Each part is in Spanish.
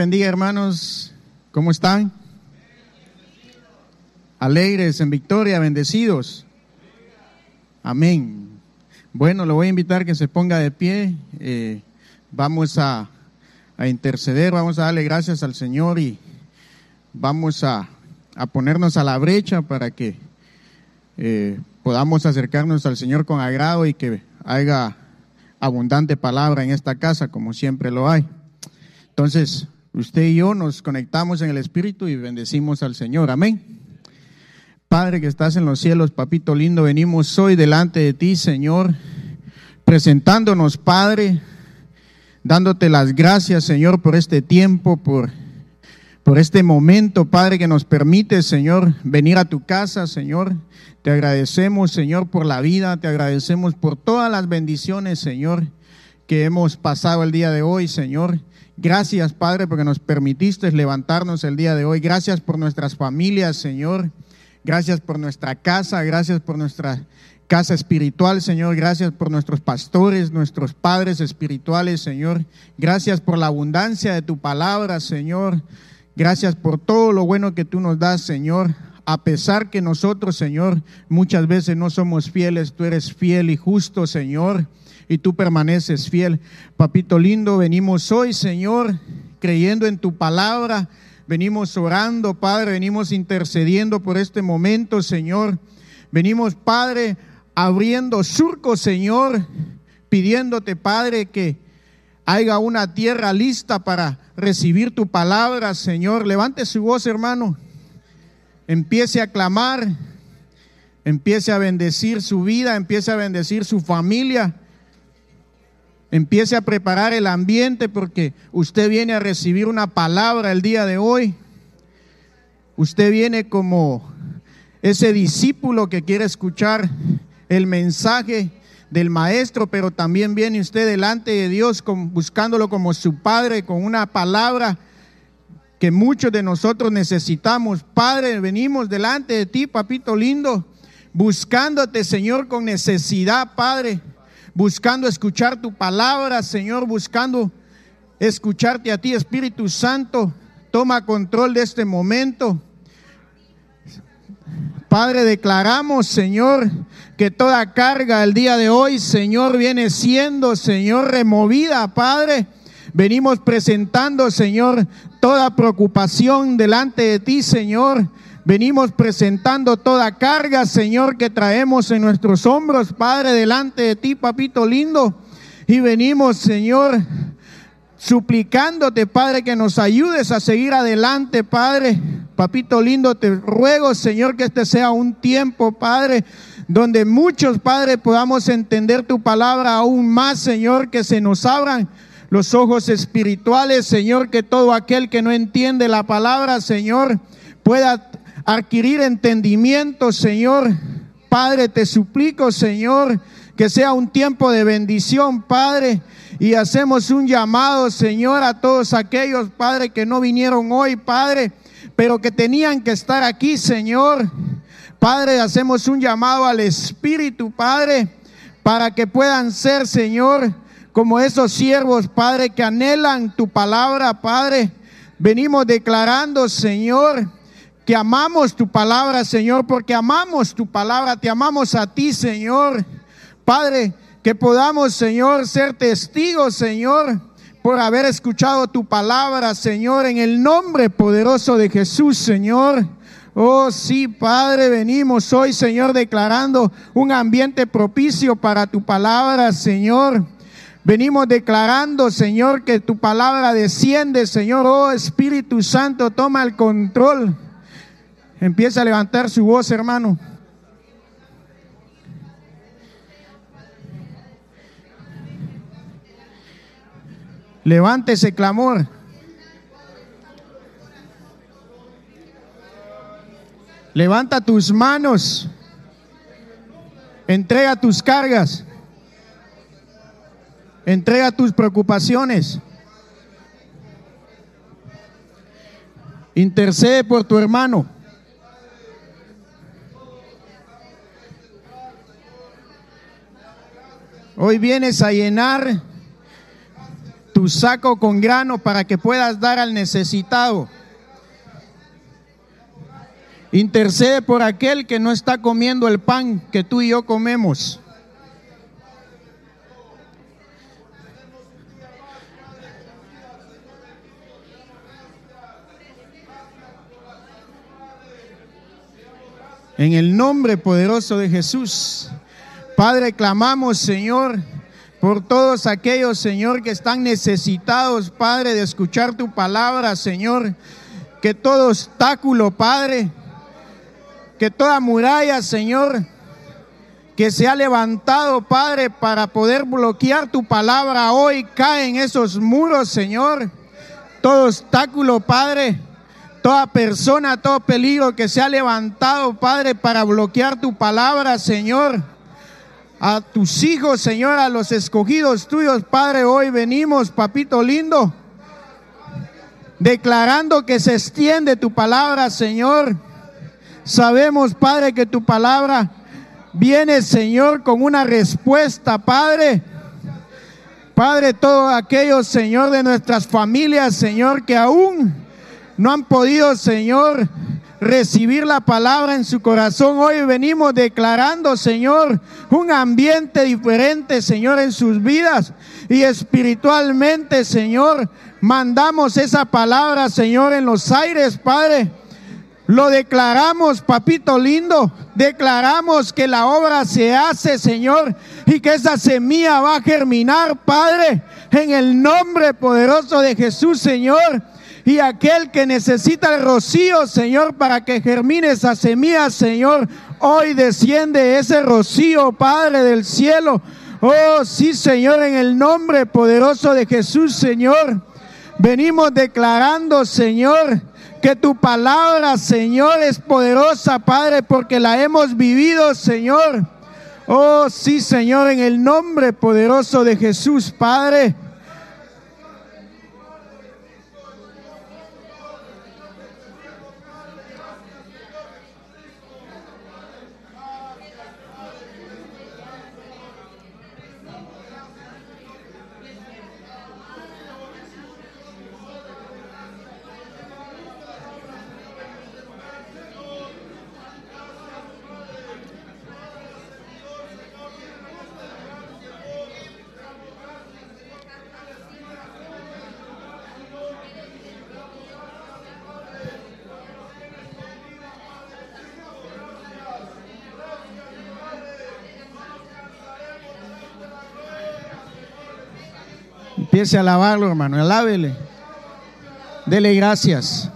bendiga hermanos, ¿cómo están? Alegres en victoria, bendecidos. Amén. Bueno, lo voy a invitar que se ponga de pie. Eh, vamos a, a, interceder, vamos a darle gracias al Señor y vamos a, a ponernos a la brecha para que eh, podamos acercarnos al Señor con agrado y que haya abundante palabra en esta casa, como siempre lo hay. Entonces, usted y yo nos conectamos en el Espíritu y bendecimos al Señor. Amén. Padre que estás en los cielos, papito lindo, venimos hoy delante de ti, Señor, presentándonos, Padre, dándote las gracias, Señor, por este tiempo, por, por este momento, Padre, que nos permite, Señor, venir a tu casa, Señor. Te agradecemos, Señor, por la vida, te agradecemos por todas las bendiciones, Señor, que hemos pasado el día de hoy, Señor. Gracias, Padre, porque nos permitiste levantarnos el día de hoy. Gracias por nuestras familias, Señor. Gracias por nuestra casa. Gracias por nuestra casa espiritual, Señor. Gracias por nuestros pastores, nuestros padres espirituales, Señor. Gracias por la abundancia de tu palabra, Señor. Gracias por todo lo bueno que tú nos das, Señor. A pesar que nosotros, Señor, muchas veces no somos fieles, tú eres fiel y justo, Señor y tú permaneces fiel. Papito lindo, venimos hoy, Señor, creyendo en tu palabra. Venimos orando, Padre, venimos intercediendo por este momento, Señor. Venimos, Padre, abriendo surcos, Señor, pidiéndote, Padre, que haya una tierra lista para recibir tu palabra, Señor. Levante su voz, hermano. Empiece a clamar, empiece a bendecir su vida, empiece a bendecir su familia. Empiece a preparar el ambiente porque usted viene a recibir una palabra el día de hoy. Usted viene como ese discípulo que quiere escuchar el mensaje del maestro, pero también viene usted delante de Dios buscándolo como su padre con una palabra que muchos de nosotros necesitamos. Padre, venimos delante de ti, papito lindo, buscándote, Señor, con necesidad, Padre buscando escuchar tu palabra, Señor, buscando escucharte a ti, Espíritu Santo. Toma control de este momento. Padre, declaramos, Señor, que toda carga el día de hoy, Señor, viene siendo, Señor, removida, Padre. Venimos presentando, Señor, toda preocupación delante de ti, Señor. Venimos presentando toda carga, Señor, que traemos en nuestros hombros, Padre, delante de ti, papito lindo. Y venimos, Señor, suplicándote, Padre, que nos ayudes a seguir adelante, Padre. Papito lindo, te ruego, Señor, que este sea un tiempo, Padre, donde muchos, Padre, podamos entender tu palabra aún más, Señor, que se nos abran los ojos espirituales, Señor, que todo aquel que no entiende la palabra, Señor, pueda adquirir entendimiento, Señor. Padre, te suplico, Señor, que sea un tiempo de bendición, Padre. Y hacemos un llamado, Señor, a todos aquellos, Padre, que no vinieron hoy, Padre, pero que tenían que estar aquí, Señor. Padre, hacemos un llamado al Espíritu, Padre, para que puedan ser, Señor, como esos siervos, Padre, que anhelan tu palabra, Padre. Venimos declarando, Señor, que amamos tu palabra, Señor, porque amamos tu palabra, te amamos a ti, Señor. Padre, que podamos, Señor, ser testigos, Señor, por haber escuchado tu palabra, Señor, en el nombre poderoso de Jesús, Señor. Oh, sí, Padre, venimos hoy, Señor, declarando un ambiente propicio para tu palabra, Señor. Venimos declarando, Señor, que tu palabra desciende, Señor. Oh, Espíritu Santo, toma el control. Empieza a levantar su voz, hermano. Levante ese clamor. Levanta tus manos. Entrega tus cargas. Entrega tus preocupaciones. Intercede por tu hermano. Hoy vienes a llenar tu saco con grano para que puedas dar al necesitado. Intercede por aquel que no está comiendo el pan que tú y yo comemos. En el nombre poderoso de Jesús. Padre, clamamos, Señor, por todos aquellos, Señor, que están necesitados, Padre, de escuchar tu palabra, Señor. Que todo obstáculo, Padre, que toda muralla, Señor, que se ha levantado, Padre, para poder bloquear tu palabra hoy, cae en esos muros, Señor. Todo obstáculo, Padre, toda persona, todo peligro que se ha levantado, Padre, para bloquear tu palabra, Señor. A tus hijos, Señor, a los escogidos tuyos, Padre, hoy venimos, papito lindo, declarando que se extiende tu palabra, Señor Sabemos, Padre, que tu palabra viene, Señor, con una respuesta, Padre. Padre, todos aquellos, Señor, de nuestras familias, Señor, que aún no han podido, Señor, recibir la palabra en su corazón. Hoy venimos declarando, Señor, un ambiente diferente, Señor, en sus vidas. Y espiritualmente, Señor, mandamos esa palabra, Señor, en los aires, Padre lo declaramos, papito lindo. Declaramos que la obra se hace, Señor, y que esa semilla va a germinar, Padre, en el nombre poderoso de Jesús, Señor. Y aquel que necesita el rocío, Señor, para que germine esa semilla, Señor, hoy desciende ese rocío, Padre del cielo. Oh, sí, Señor, en el nombre poderoso de Jesús, Señor. Venimos declarando, Señor, que tu palabra, Señor, es poderosa, Padre, porque la hemos vivido, Señor. Oh, sí, Señor, en el nombre poderoso de Jesús, Padre. A alabarlo, hermano, alábele. Dele gracias.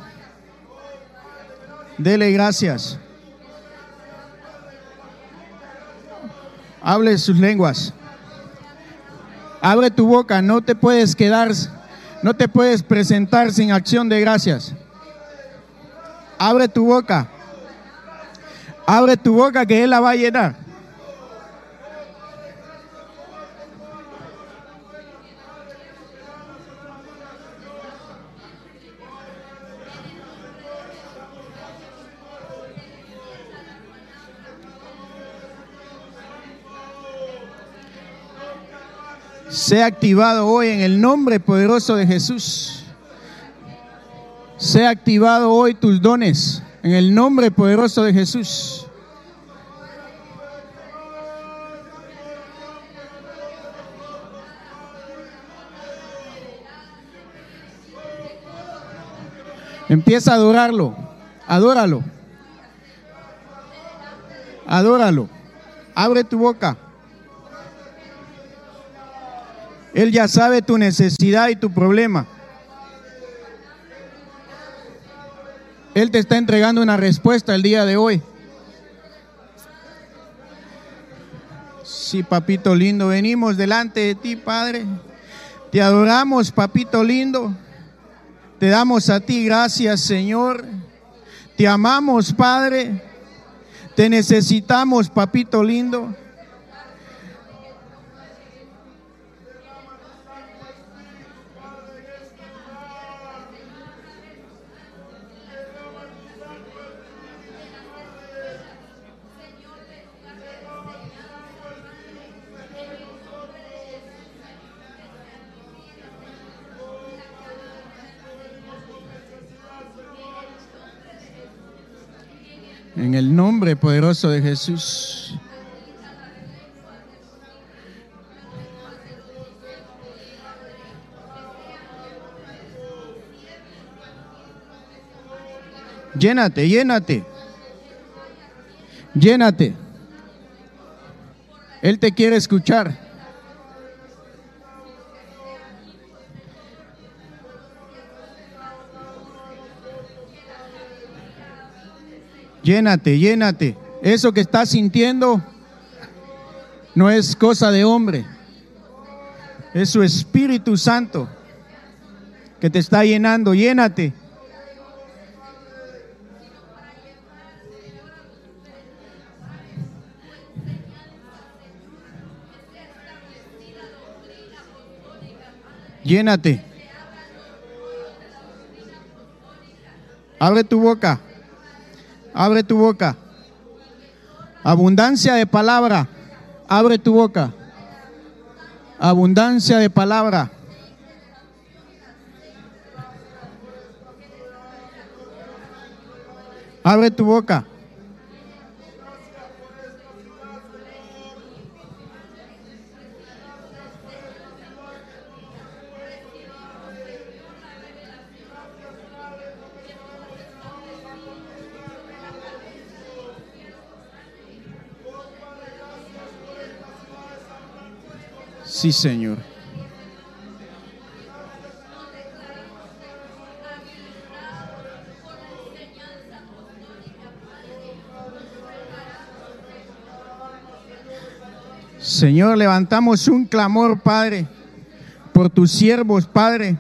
Dele gracias. Hable sus lenguas. Abre tu boca, no te puedes quedar, no te puedes presentar sin acción de gracias. Abre tu boca. Abre tu boca que Él la va a llenar. Sea activado hoy en el nombre poderoso de Jesús. Sea activado hoy tus dones en el nombre poderoso de Jesús. Empieza a adorarlo. Adóralo. Adóralo. Abre tu boca. Él ya sabe tu necesidad y tu problema. Él te está entregando una respuesta el día de hoy. Sí, papito lindo, venimos delante de ti, Padre. Te adoramos, papito lindo. Te damos a ti gracias, Señor. Te amamos, Padre. Te necesitamos, papito lindo. En el nombre poderoso de Jesús. Llénate, llénate. Llénate. Él te quiere escuchar. Llénate, llénate. Eso que estás sintiendo no es cosa de hombre. Es su Espíritu Santo que te está llenando. Llénate. Llénate. Abre tu boca. Abre tu boca. Abundancia de palabra. Abre tu boca. Abundancia de palabra. Abre tu boca. Sí, Señor. Señor, levantamos un clamor, Padre, por tus siervos, Padre,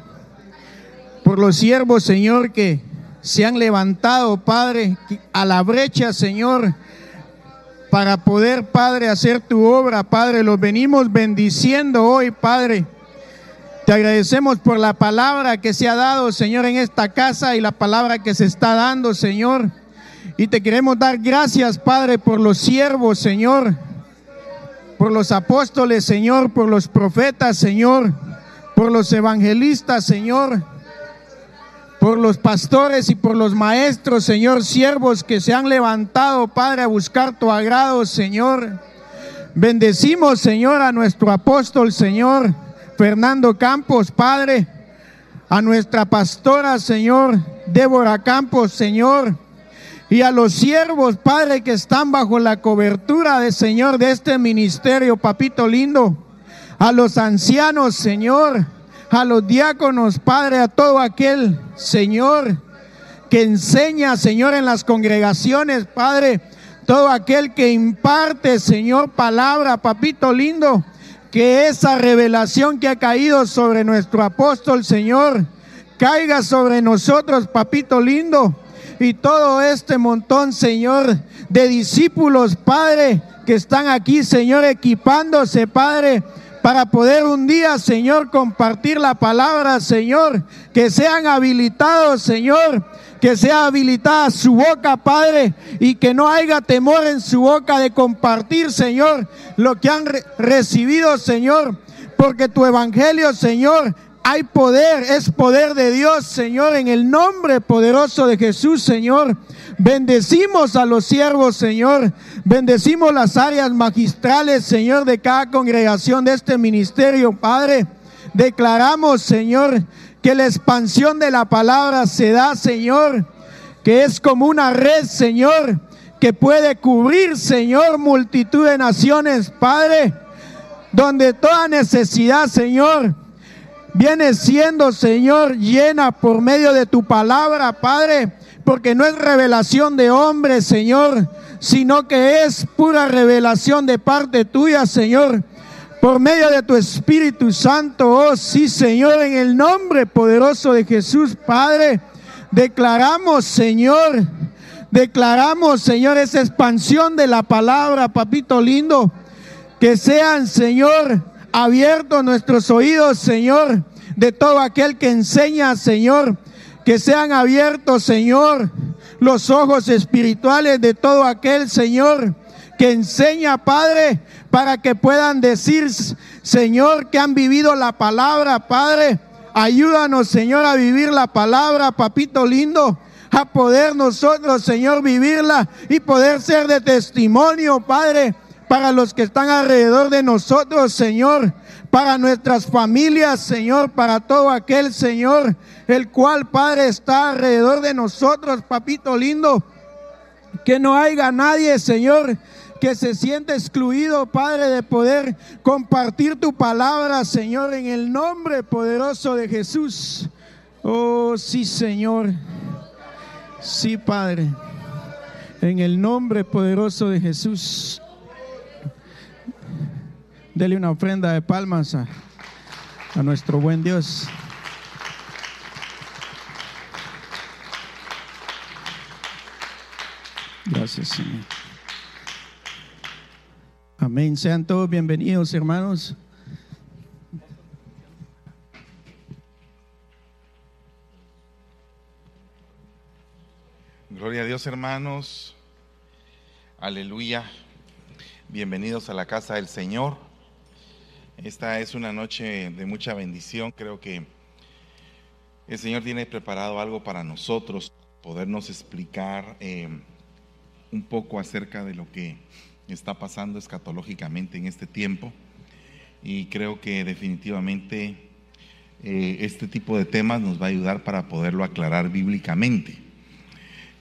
por los siervos, Señor, que se han levantado, Padre, a la brecha, Señor, para poder, Padre, hacer tu obra, Padre. Los venimos bendiciendo hoy, Padre. Te agradecemos por la palabra que se ha dado, Señor, en esta casa y la palabra que se está dando, Señor. Y te queremos dar gracias, Padre, por los siervos, Señor, por los apóstoles, Señor, por los profetas, Señor, por los evangelistas, Señor por los pastores y por los maestros, Señor, siervos que se han levantado, Padre, a buscar tu agrado, Señor. Bendecimos, Señor, a nuestro apóstol, Señor, Fernando Campos, Padre, a nuestra pastora, Señor, Débora Campos, Señor, y a los siervos, Padre, que están bajo la cobertura de Señor de este ministerio, papito lindo, a los ancianos, Señor, a los diáconos, Padre, a todo aquel Señor que enseña, Señor, en las congregaciones, Padre, todo aquel que imparte, Señor, palabra, papito lindo, que esa revelación que ha caído sobre nuestro apóstol, Señor, caiga sobre nosotros, papito lindo, y todo este montón, Señor, de discípulos, Padre, que están aquí, Señor, equipándose, Padre, para poder un día, Señor, compartir la palabra, Señor, que sean habilitados, Señor, que sea habilitada su boca, Padre, y que no haya temor en su boca de compartir, Señor, lo que han recibido, Señor, porque tu evangelio, Señor, hay poder, es poder de Dios, Señor, en el nombre poderoso de Jesús, Señor. Bendecimos a los siervos, Señor. Bendecimos las áreas magistrales, Señor, de cada congregación de este ministerio, Padre. Declaramos, Señor, que la expansión de la palabra se da, Señor, que es como una red, Señor, que puede cubrir, Señor, multitud de naciones, Padre, donde toda necesidad, Señor, viene siendo, Señor, llena por medio de tu palabra, Padre, porque no es revelación de hombres, Señor, sino que es pura revelación de parte tuya, Señor, por medio de tu Espíritu Santo, oh sí, Señor, en el nombre poderoso de Jesús, Padre, declaramos, Señor, declaramos, Señor, esa expansión de la palabra, papito lindo, que sean, Señor, abiertos nuestros oídos, Señor, de todo aquel que enseña, Señor. Que sean abiertos, Señor, los ojos espirituales de todo aquel, Señor, que enseña, Padre, para que puedan decir, Señor, que han vivido la palabra, Padre. Ayúdanos, Señor, a vivir la palabra, papito lindo, a poder nosotros, Señor, vivirla y poder ser de testimonio, Padre, para los que están alrededor de nosotros, Señor, para nuestras familias, Señor, para todo aquel, Señor, el cual, Padre, está alrededor de nosotros, papito lindo, que no haya nadie, Señor, que se siente excluido, Padre, de poder compartir tu palabra, Señor, en el nombre poderoso de Jesús. Oh, sí, Señor. Sí, Padre. En el nombre poderoso de Jesús. Dele una ofrenda de palmas a, a nuestro buen Dios. Gracias, Señor. Amén. Sean todos bienvenidos, hermanos. Gloria a Dios, hermanos. Aleluya. Bienvenidos a la casa del Señor. Esta es una noche de mucha bendición. Creo que el Señor tiene preparado algo para nosotros, podernos explicar eh, un poco acerca de lo que está pasando escatológicamente en este tiempo y creo que definitivamente eh, este tipo de temas nos va a ayudar para poderlo aclarar bíblicamente.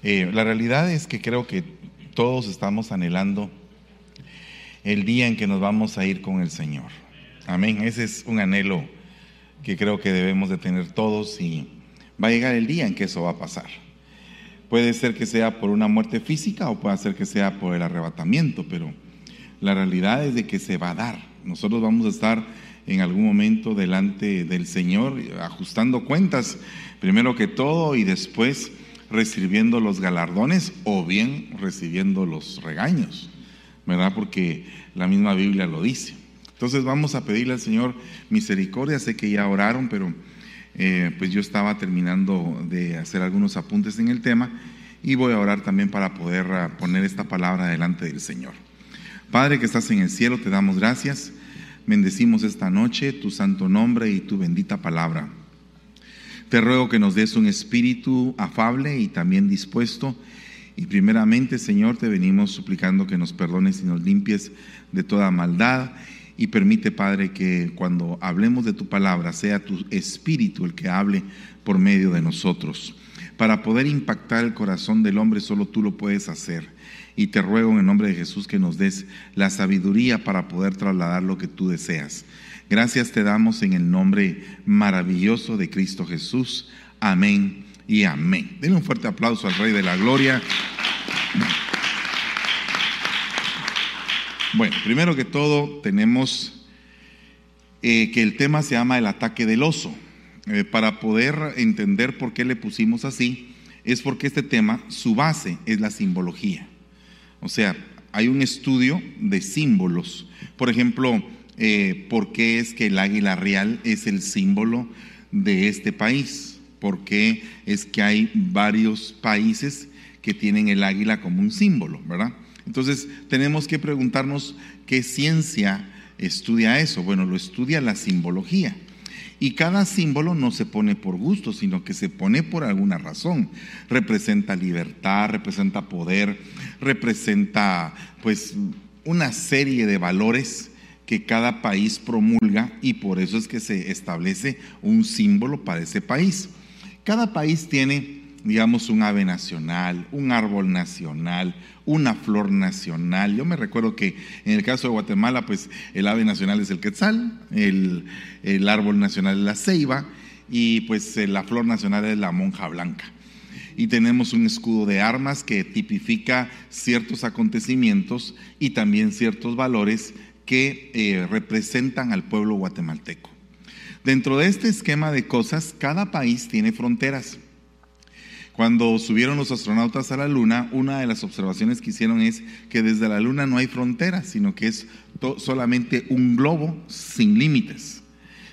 Eh, la realidad es que creo que todos estamos anhelando el día en que nos vamos a ir con el Señor. Amén. Ese es un anhelo que creo que debemos de tener todos y va a llegar el día en que eso va a pasar. Puede ser que sea por una muerte física o puede ser que sea por el arrebatamiento, pero la realidad es de que se va a dar. Nosotros vamos a estar en algún momento delante del Señor ajustando cuentas, primero que todo, y después recibiendo los galardones o bien recibiendo los regaños, ¿verdad? Porque la misma Biblia lo dice. Entonces vamos a pedirle al Señor misericordia. Sé que ya oraron, pero eh, pues yo estaba terminando de hacer algunos apuntes en el tema y voy a orar también para poder ah, poner esta palabra delante del Señor. Padre que estás en el cielo, te damos gracias. Bendecimos esta noche tu santo nombre y tu bendita palabra. Te ruego que nos des un espíritu afable y también dispuesto. Y primeramente, Señor, te venimos suplicando que nos perdones y nos limpies de toda maldad y permite, Padre, que cuando hablemos de tu palabra sea tu espíritu el que hable por medio de nosotros. Para poder impactar el corazón del hombre solo tú lo puedes hacer. Y te ruego en el nombre de Jesús que nos des la sabiduría para poder trasladar lo que tú deseas. Gracias te damos en el nombre maravilloso de Cristo Jesús. Amén y amén. Denle un fuerte aplauso al Rey de la Gloria. Bueno, primero que todo tenemos eh, que el tema se llama el ataque del oso. Eh, para poder entender por qué le pusimos así, es porque este tema, su base es la simbología. O sea, hay un estudio de símbolos. Por ejemplo, eh, por qué es que el águila real es el símbolo de este país. ¿Por qué es que hay varios países que tienen el águila como un símbolo, verdad? Entonces tenemos que preguntarnos qué ciencia estudia eso. Bueno, lo estudia la simbología. Y cada símbolo no se pone por gusto, sino que se pone por alguna razón. Representa libertad, representa poder, representa pues una serie de valores que cada país promulga y por eso es que se establece un símbolo para ese país. Cada país tiene digamos, un ave nacional, un árbol nacional, una flor nacional. Yo me recuerdo que en el caso de Guatemala, pues el ave nacional es el quetzal, el, árbol nacional es la ceiba y pues eh, la flor nacional es la monja blanca. Y tenemos un escudo de armas que tipifica ciertos acontecimientos y también ciertos valores que eh, representan al pueblo guatemalteco. Dentro de este esquema de cosas, cada país tiene fronteras. Cuando subieron los astronautas a la Luna, una de las observaciones que hicieron es que desde la Luna no hay fronteras, sino que es solamente un globo sin límites.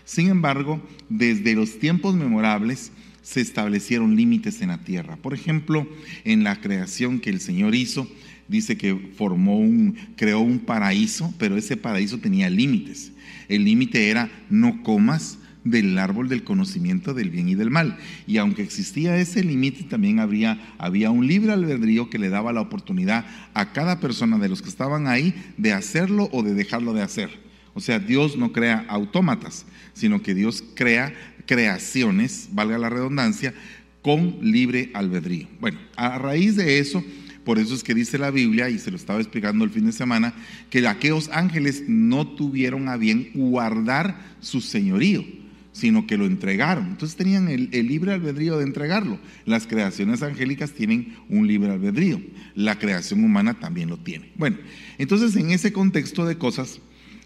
Sin embargo, desde los tiempos memorables se establecieron límites en la Tierra. Por ejemplo, en la creación que el Señor hizo, dice que formó un, creó un paraíso, pero ese paraíso tenía límites. El límite era no comas, del árbol del conocimiento del bien y del mal. Y aunque existía ese límite, también había un libre albedrío que le daba la oportunidad a cada persona de los que estaban ahí de hacerlo o de dejarlo de hacer. O sea, Dios no crea autómatas, sino que Dios crea creaciones, valga la redundancia, con libre albedrío. Bueno, a raíz de eso, por eso es que dice la Biblia, y se lo estaba explicando el fin de semana, que aquellos ángeles no tuvieron a bien guardar su señorío, sino que lo entregaron. Entonces tenían el, libre albedrío de entregarlo. Las creaciones angélicas tienen un libre albedrío. La creación humana también lo tiene. Bueno, entonces en ese contexto de cosas,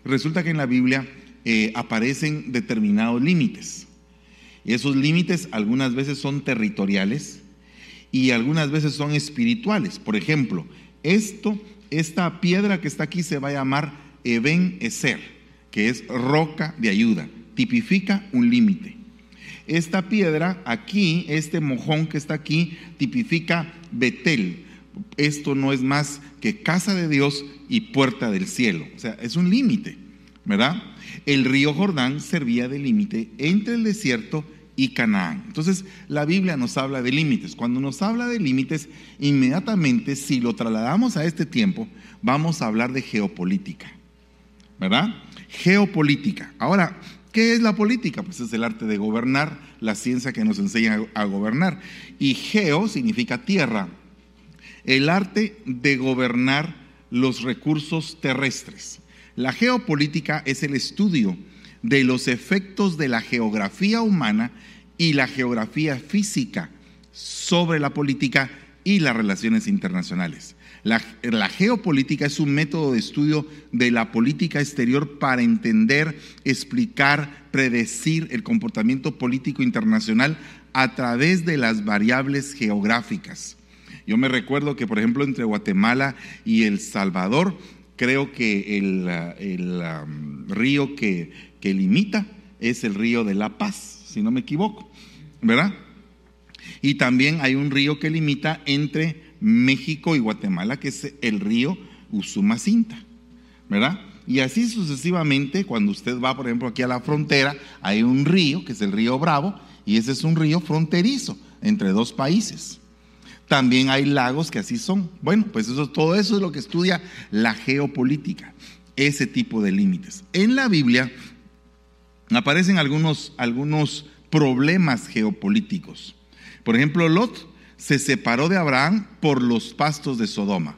resulta que en la Biblia eh, aparecen determinados límites. Y esos límites algunas veces son territoriales y algunas veces son espirituales. Por ejemplo, esto, esta piedra que está aquí se va a llamar Eben Eser, que es roca de ayuda, tipifica un límite. Esta piedra aquí, este mojón que está aquí, tipifica Betel. Esto no es más que casa de Dios y puerta del cielo. O sea, es un límite, ¿verdad? El río Jordán servía de límite entre el desierto y Canaán. Entonces, la Biblia nos habla de límites. Cuando nos habla de límites, inmediatamente, si lo trasladamos a este tiempo, vamos a hablar de geopolítica. ¿Verdad? Geopolítica. Ahora, ¿qué es la política? Pues es el arte de gobernar, la ciencia que nos enseña a gobernar. Y geo significa tierra. El arte de gobernar los recursos terrestres. La geopolítica es el estudio de los efectos de la geografía humana y la geografía física sobre la política y las relaciones internacionales. La, geopolítica es un método de estudio de la política exterior para entender, explicar, predecir el comportamiento político internacional a través de las variables geográficas. Yo me recuerdo que, por ejemplo, entre Guatemala y El Salvador, creo que el, el um, río que, que limita es el río de La Paz, si no me equivoco, ¿verdad? Y también hay un río que limita entre México y Guatemala, que es el río Usumacinta, ¿verdad? Y así sucesivamente, cuando usted va, por ejemplo, aquí a la frontera, hay un río, que es el río Bravo, y ese es un río fronterizo entre dos países. También hay lagos que así son. Bueno, pues eso, todo eso es lo que estudia la geopolítica, ese tipo de límites. En la Biblia aparecen algunos, algunos problemas geopolíticos. Por ejemplo, Lot se separó de Abraham por los pastos de Sodoma.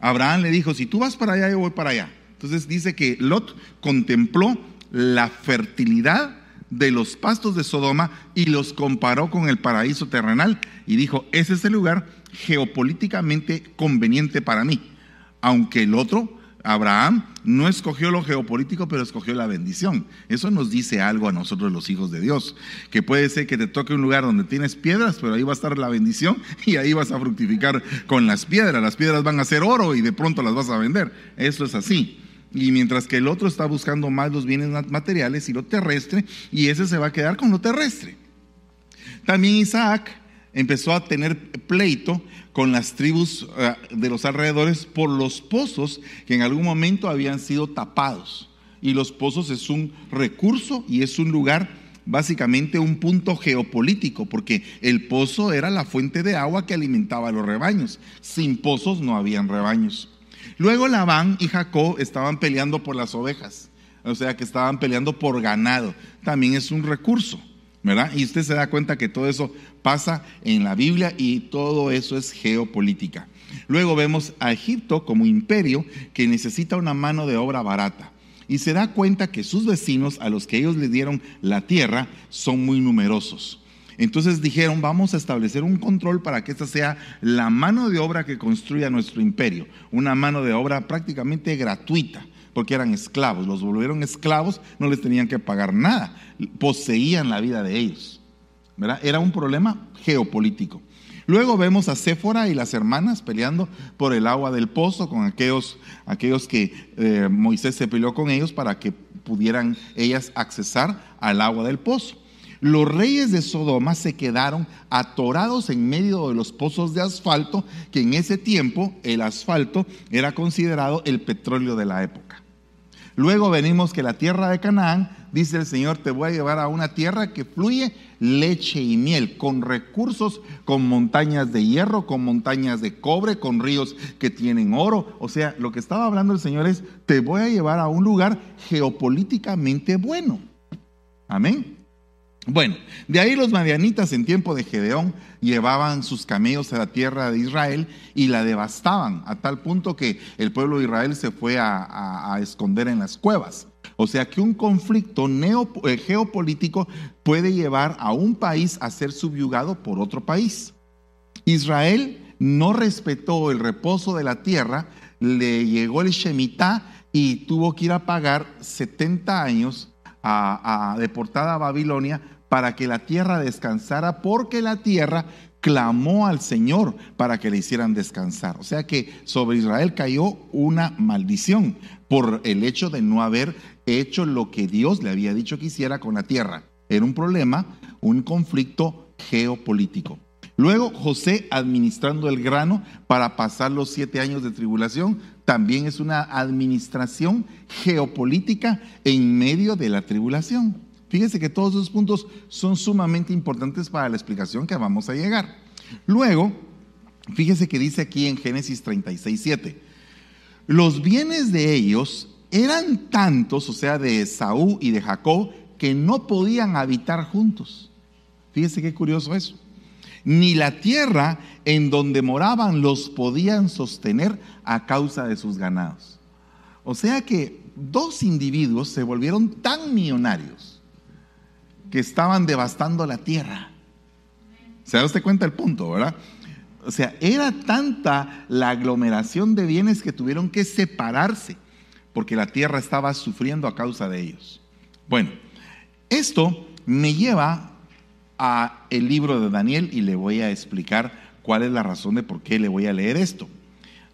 Abraham le dijo, si tú vas para allá, yo voy para allá. Entonces dice que Lot contempló la fertilidad de los pastos de Sodoma y los comparó con el paraíso terrenal y dijo, ese es el lugar geopolíticamente conveniente para mí. Aunque el otro, Abraham, no escogió lo geopolítico, pero escogió la bendición. Eso nos dice algo a nosotros los hijos de Dios, que puede ser que te toque un lugar donde tienes piedras, pero ahí va a estar la bendición y ahí vas a fructificar con las piedras. Las piedras van a ser oro y de pronto las vas a vender. Eso es así. Y mientras que el otro está buscando más los bienes materiales y lo terrestre, y ese se va a quedar con lo terrestre. También Isaac empezó a tener pleito con las tribus eh, de los alrededores por los pozos que en algún momento habían sido tapados. Y los pozos es un recurso y es un lugar, básicamente un punto geopolítico, porque el pozo era la fuente de agua que alimentaba a los rebaños. Sin pozos no habían rebaños. Luego Labán y Jacob estaban peleando por las ovejas, o sea que estaban peleando por ganado. También es un recurso, ¿verdad? Y usted se da cuenta que todo eso pasa en la Biblia y todo eso es geopolítica. Luego vemos a Egipto como imperio que necesita una mano de obra barata y se da cuenta que sus vecinos a los que ellos le dieron la tierra son muy numerosos. Entonces dijeron, vamos a establecer un control para que esta sea la mano de obra que construya nuestro imperio, una mano de obra prácticamente gratuita, porque eran esclavos, los volvieron esclavos, no les tenían que pagar nada, poseían la vida de ellos. Era un problema geopolítico. Luego vemos a Séfora y las hermanas peleando por el agua del pozo con aquellos, aquellos que eh, Moisés se peleó con ellos para que pudieran ellas accesar al agua del pozo. Los reyes de Sodoma se quedaron atorados en medio de los pozos de asfalto, que en ese tiempo el asfalto era considerado el petróleo de la época. Luego venimos que la tierra de Canaán dice el Señor, te voy a llevar a una tierra que fluye leche y miel, con recursos, con montañas de hierro, con montañas de cobre, con ríos que tienen oro. O sea, lo que estaba hablando el Señor es, te voy a llevar a un lugar geopolíticamente bueno. Amén. Bueno, de ahí los madianitas en tiempo de Gedeón llevaban sus camellos a la tierra de Israel y la devastaban a tal punto que el pueblo de Israel se fue a, esconder en las cuevas. O sea que un conflicto eh, geopolítico puede llevar a un país a ser subyugado por otro país. Israel no respetó el reposo de la tierra, le llegó el Shemitah y tuvo que ir a pagar 70 años a, a deportada a Babilonia para que la tierra descansara, porque la tierra clamó al Señor para que le hicieran descansar. O sea que sobre Israel cayó una maldición por el hecho de no haber hecho lo que Dios le había dicho que hiciera con la tierra. Era un problema, un conflicto geopolítico. Luego José administrando el grano para pasar los siete años de tribulación, también es una administración geopolítica en medio de la tribulación. Fíjense que todos esos puntos son sumamente importantes para la explicación que vamos a llegar. Luego, fíjese que dice aquí en Génesis 36, 7, los bienes de ellos eran tantos, o sea, de Saúl y de Jacob, que no podían habitar juntos. Fíjese qué curioso eso. Ni la tierra en donde moraban los podían sostener a causa de sus ganados. O sea que dos individuos se volvieron tan millonarios que estaban devastando la tierra. ¿Se da usted cuenta el punto, verdad? O sea, era tanta la aglomeración de bienes que tuvieron que separarse porque la tierra estaba sufriendo a causa de ellos. Bueno, esto me lleva a el libro de Daniel y le voy a explicar cuál es la razón de por qué le voy a leer esto.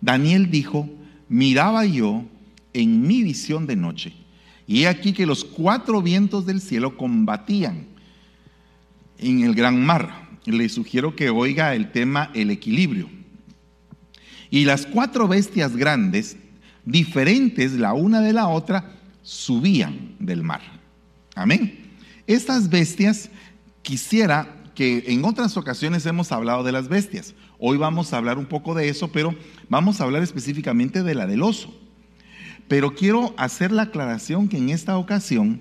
Daniel dijo, miraba yo en mi visión de noche y aquí que los cuatro vientos del cielo combatían en el gran mar. Le sugiero que oiga el tema el equilibrio. Y las cuatro bestias grandes, diferentes la una de la otra, subían del mar. Amén. Estas bestias quisiera que en otras ocasiones hemos hablado de las bestias. Hoy vamos a hablar un poco de eso, pero vamos a hablar específicamente de la del oso. Pero quiero hacer la aclaración que en esta ocasión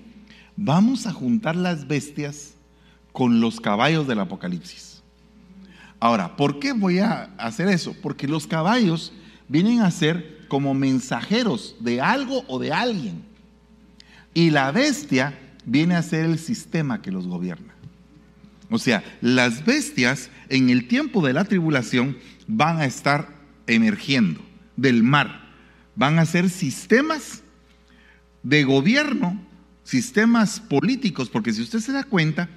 vamos a juntar las bestias con los caballos del Apocalipsis. Ahora, ¿por qué voy a hacer eso? Porque los caballos vienen a ser como mensajeros de algo o de alguien. Y la bestia viene a ser el sistema que los gobierna. O sea, las bestias en el tiempo de la tribulación van a estar emergiendo del mar van a ser sistemas de gobierno, sistemas políticos, porque si usted se da cuenta,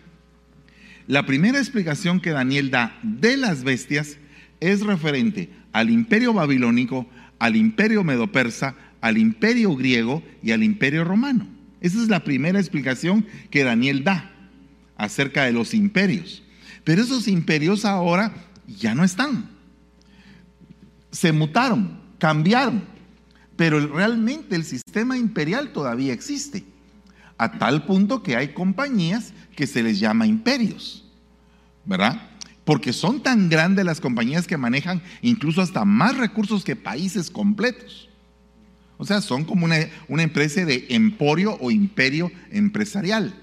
la primera explicación que Daniel da de las bestias es referente al imperio babilónico, al imperio medo-persa, al imperio griego y al imperio romano. Esa es la primera explicación que Daniel da acerca de los imperios. Pero esos imperios ahora ya no están. Se mutaron, cambiaron. Pero realmente el sistema imperial todavía existe, a tal punto que hay compañías que se les llama imperios, ¿verdad? Porque son tan grandes las compañías que manejan incluso hasta más recursos que países completos. O sea, son como una, una empresa de emporio o imperio empresarial.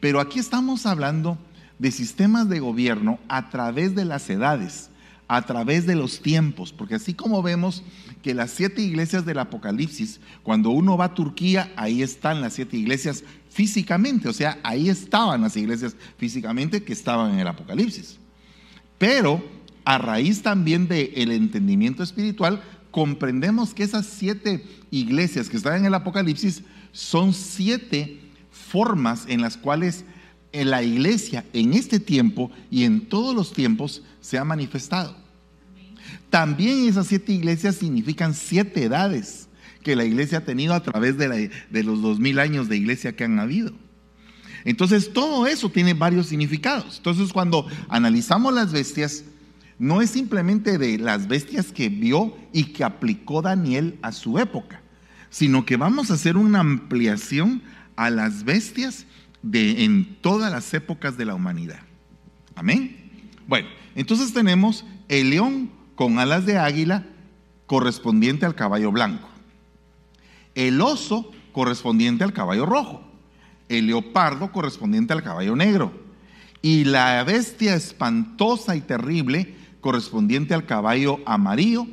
Pero aquí estamos hablando de sistemas de gobierno a través de las edades a través de los tiempos, porque así como vemos que las siete iglesias del Apocalipsis, cuando uno va a Turquía, ahí están las siete iglesias físicamente, o sea, ahí estaban las iglesias físicamente que estaban en el Apocalipsis. Pero a raíz también del entendimiento espiritual, comprendemos que esas siete iglesias que están en el Apocalipsis son siete formas en las cuales en la iglesia en este tiempo y en todos los tiempos se ha manifestado. También esas siete iglesias significan siete edades que la iglesia ha tenido a través de, los dos mil años de iglesia que han habido. Entonces todo eso tiene varios significados. Entonces cuando analizamos las bestias, no es simplemente de las bestias que vio y que aplicó Daniel a su época, sino que vamos a hacer una ampliación a las bestias de en todas las épocas de la humanidad. Amén. Bueno, entonces tenemos el león con alas de águila correspondiente al caballo blanco. El oso correspondiente al caballo rojo. El leopardo correspondiente al caballo negro. Y la bestia espantosa y terrible correspondiente al caballo amarillo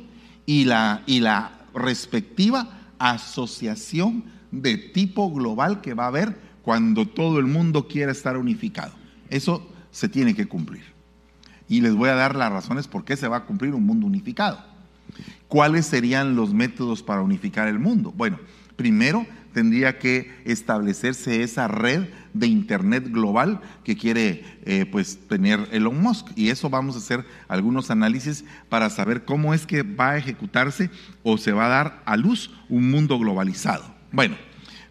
y la, y la respectiva asociación de tipo global que va a haber cuando todo el mundo quiera estar unificado. Eso se tiene que cumplir. Y les voy a dar las razones por qué se va a cumplir un mundo unificado. ¿Cuáles serían los métodos para unificar el mundo? Bueno, primero tendría que establecerse esa red de Internet global que quiere eh, pues tener Elon Musk. Y eso vamos a hacer algunos análisis para saber cómo es que va a ejecutarse o se va a dar a luz un mundo globalizado. Bueno,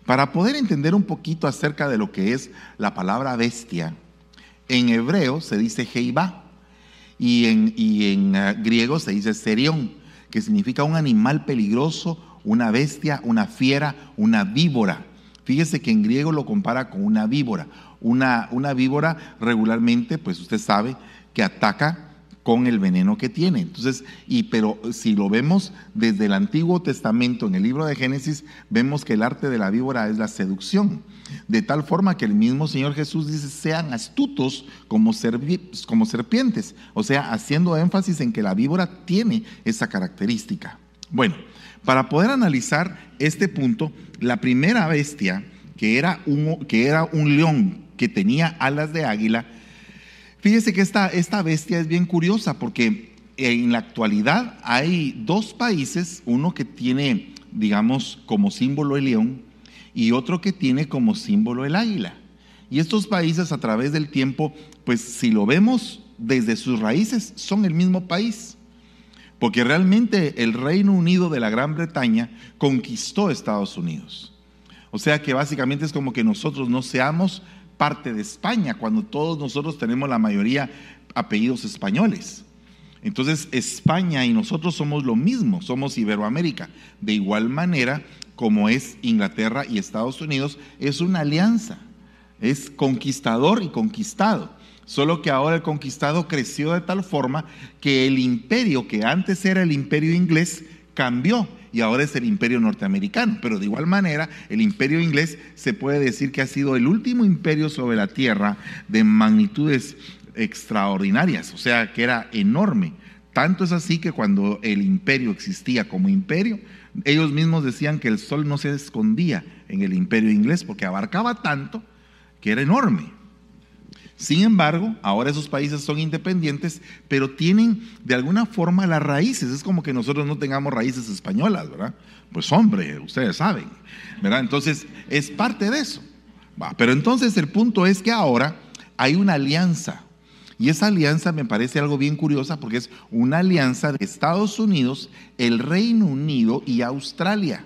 para poder entender un poquito acerca de lo que es la palabra bestia, en hebreo se dice Heiba y en, y en eh, griego se dice Serión, que significa un animal peligroso, una bestia, una fiera, una víbora. Fíjese que en griego lo compara con una víbora. Una, una víbora regularmente, pues usted sabe, que ataca con el veneno que tiene. Entonces, y pero si lo vemos desde el Antiguo Testamento, en el libro de Génesis, vemos que el arte de la víbora es la seducción. De tal forma que el mismo Señor Jesús dice, sean astutos como, serpientes. O sea, haciendo énfasis en que la víbora tiene esa característica. Bueno, para poder analizar este punto, la primera bestia, que era un, que era un león que tenía alas de águila, fíjese que esta, esta bestia es bien curiosa porque en la actualidad hay dos países, uno que tiene, digamos, como símbolo el león y otro que tiene como símbolo el águila. Y estos países a través del tiempo, pues si lo vemos desde sus raíces, son el mismo país. Porque realmente el Reino Unido de la Gran Bretaña conquistó Estados Unidos. O sea que básicamente es como que nosotros no seamos parte de España, cuando todos nosotros tenemos la mayoría apellidos españoles. Entonces España y nosotros somos lo mismo, somos Iberoamérica. De igual manera como es Inglaterra y Estados Unidos, es una alianza, es conquistador y conquistado. Solo que ahora el conquistado creció de tal forma que el imperio que antes era el imperio inglés cambió y ahora es el imperio norteamericano. Pero de igual manera, el imperio inglés se puede decir que ha sido el último imperio sobre la tierra de magnitudes extraordinarias, o sea, que era enorme. Tanto es así que cuando el imperio existía como imperio, ellos mismos decían que el sol no se escondía en el imperio inglés porque abarcaba tanto que era enorme. Sin embargo, ahora esos países son independientes, pero tienen de alguna forma las raíces. Es como que nosotros no tengamos raíces españolas, ¿verdad? Pues hombre, ustedes saben, ¿verdad? Entonces, es parte de eso. pero entonces el punto es que ahora hay una alianza. Y esa alianza me parece algo bien curiosa porque es una alianza de Estados Unidos, el Reino Unido y Australia.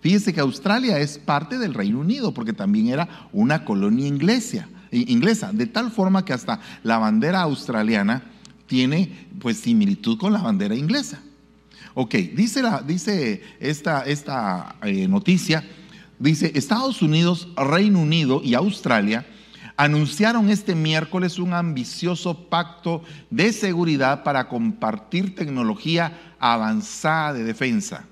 Fíjese que Australia es parte del Reino Unido porque también era una colonia inglesa inglesa, de tal forma que hasta la bandera australiana tiene pues similitud con la bandera inglesa. Ok, dice, dice esta, esta eh, noticia, dice Estados Unidos, Reino Unido y Australia anunciaron este miércoles un ambicioso pacto de seguridad para compartir tecnología avanzada de defensa,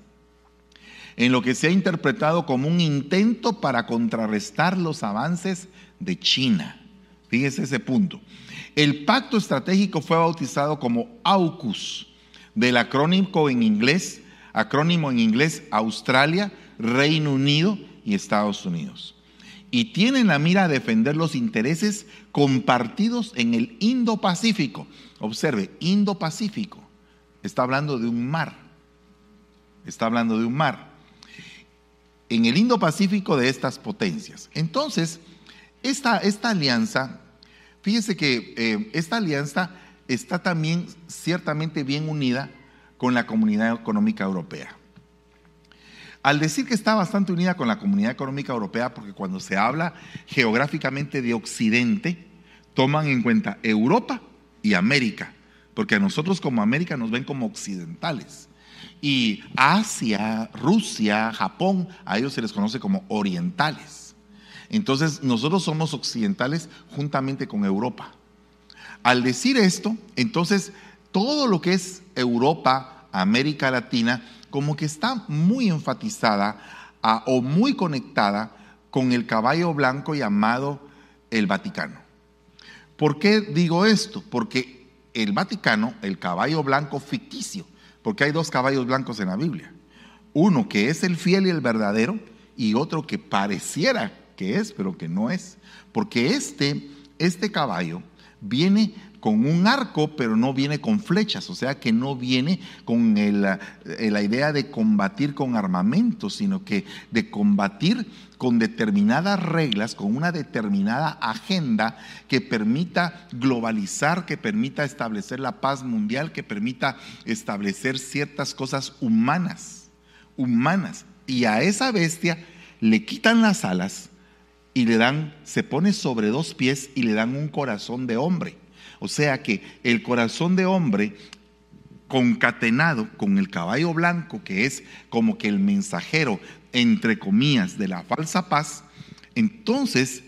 en lo que se ha interpretado como un intento para contrarrestar los avances de China. Fíjese ese punto. El pacto estratégico fue bautizado como AUKUS, del acrónimo en inglés, acrónimo en inglés Australia, Reino Unido y Estados Unidos. Y tiene la mira a defender los intereses compartidos en el Indo-Pacífico. Observe, Indo-Pacífico. Está hablando de un mar. Está hablando de un mar. En el Indo-Pacífico de estas potencias. Entonces, esta, alianza, fíjese que eh, esta alianza está también ciertamente bien unida con la Comunidad Económica Europea. Al decir que está bastante unida con la Comunidad Económica Europea, porque cuando se habla geográficamente de Occidente, toman en cuenta Europa y América, porque a nosotros como América nos ven como occidentales. Y Asia, Rusia, Japón, a ellos se les conoce como orientales. Entonces nosotros somos occidentales juntamente con Europa. Al decir esto, entonces todo lo que es Europa, América Latina, como que está muy enfatizada o muy conectada con el caballo blanco llamado el Vaticano. ¿Por qué digo esto? Porque el Vaticano, el caballo blanco ficticio, porque hay dos caballos blancos en la Biblia, uno que es el fiel y el verdadero y otro que pareciera que es, pero que no es, porque este, este caballo viene con un arco, pero no viene con flechas, o sea que no viene con la idea de combatir con armamento, sino que de combatir con determinadas reglas, con una determinada agenda que permita globalizar, que permita establecer la paz mundial, que permita establecer ciertas cosas humanas, humanas. Y a esa bestia le quitan las alas y le dan, se pone sobre dos pies y le dan un corazón de hombre. O sea que el corazón de hombre concatenado con el caballo blanco, que es como que el mensajero, entre comillas, de la falsa paz, entonces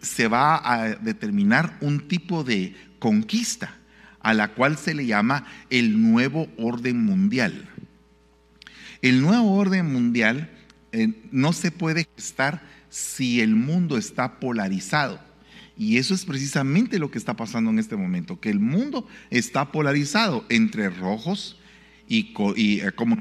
se va a determinar un tipo de conquista a la cual se le llama el nuevo orden mundial. El nuevo orden mundial eh, no se puede gestar si el mundo está polarizado. Y eso es precisamente lo que está pasando en este momento, que el mundo está polarizado entre rojos y, eh, como...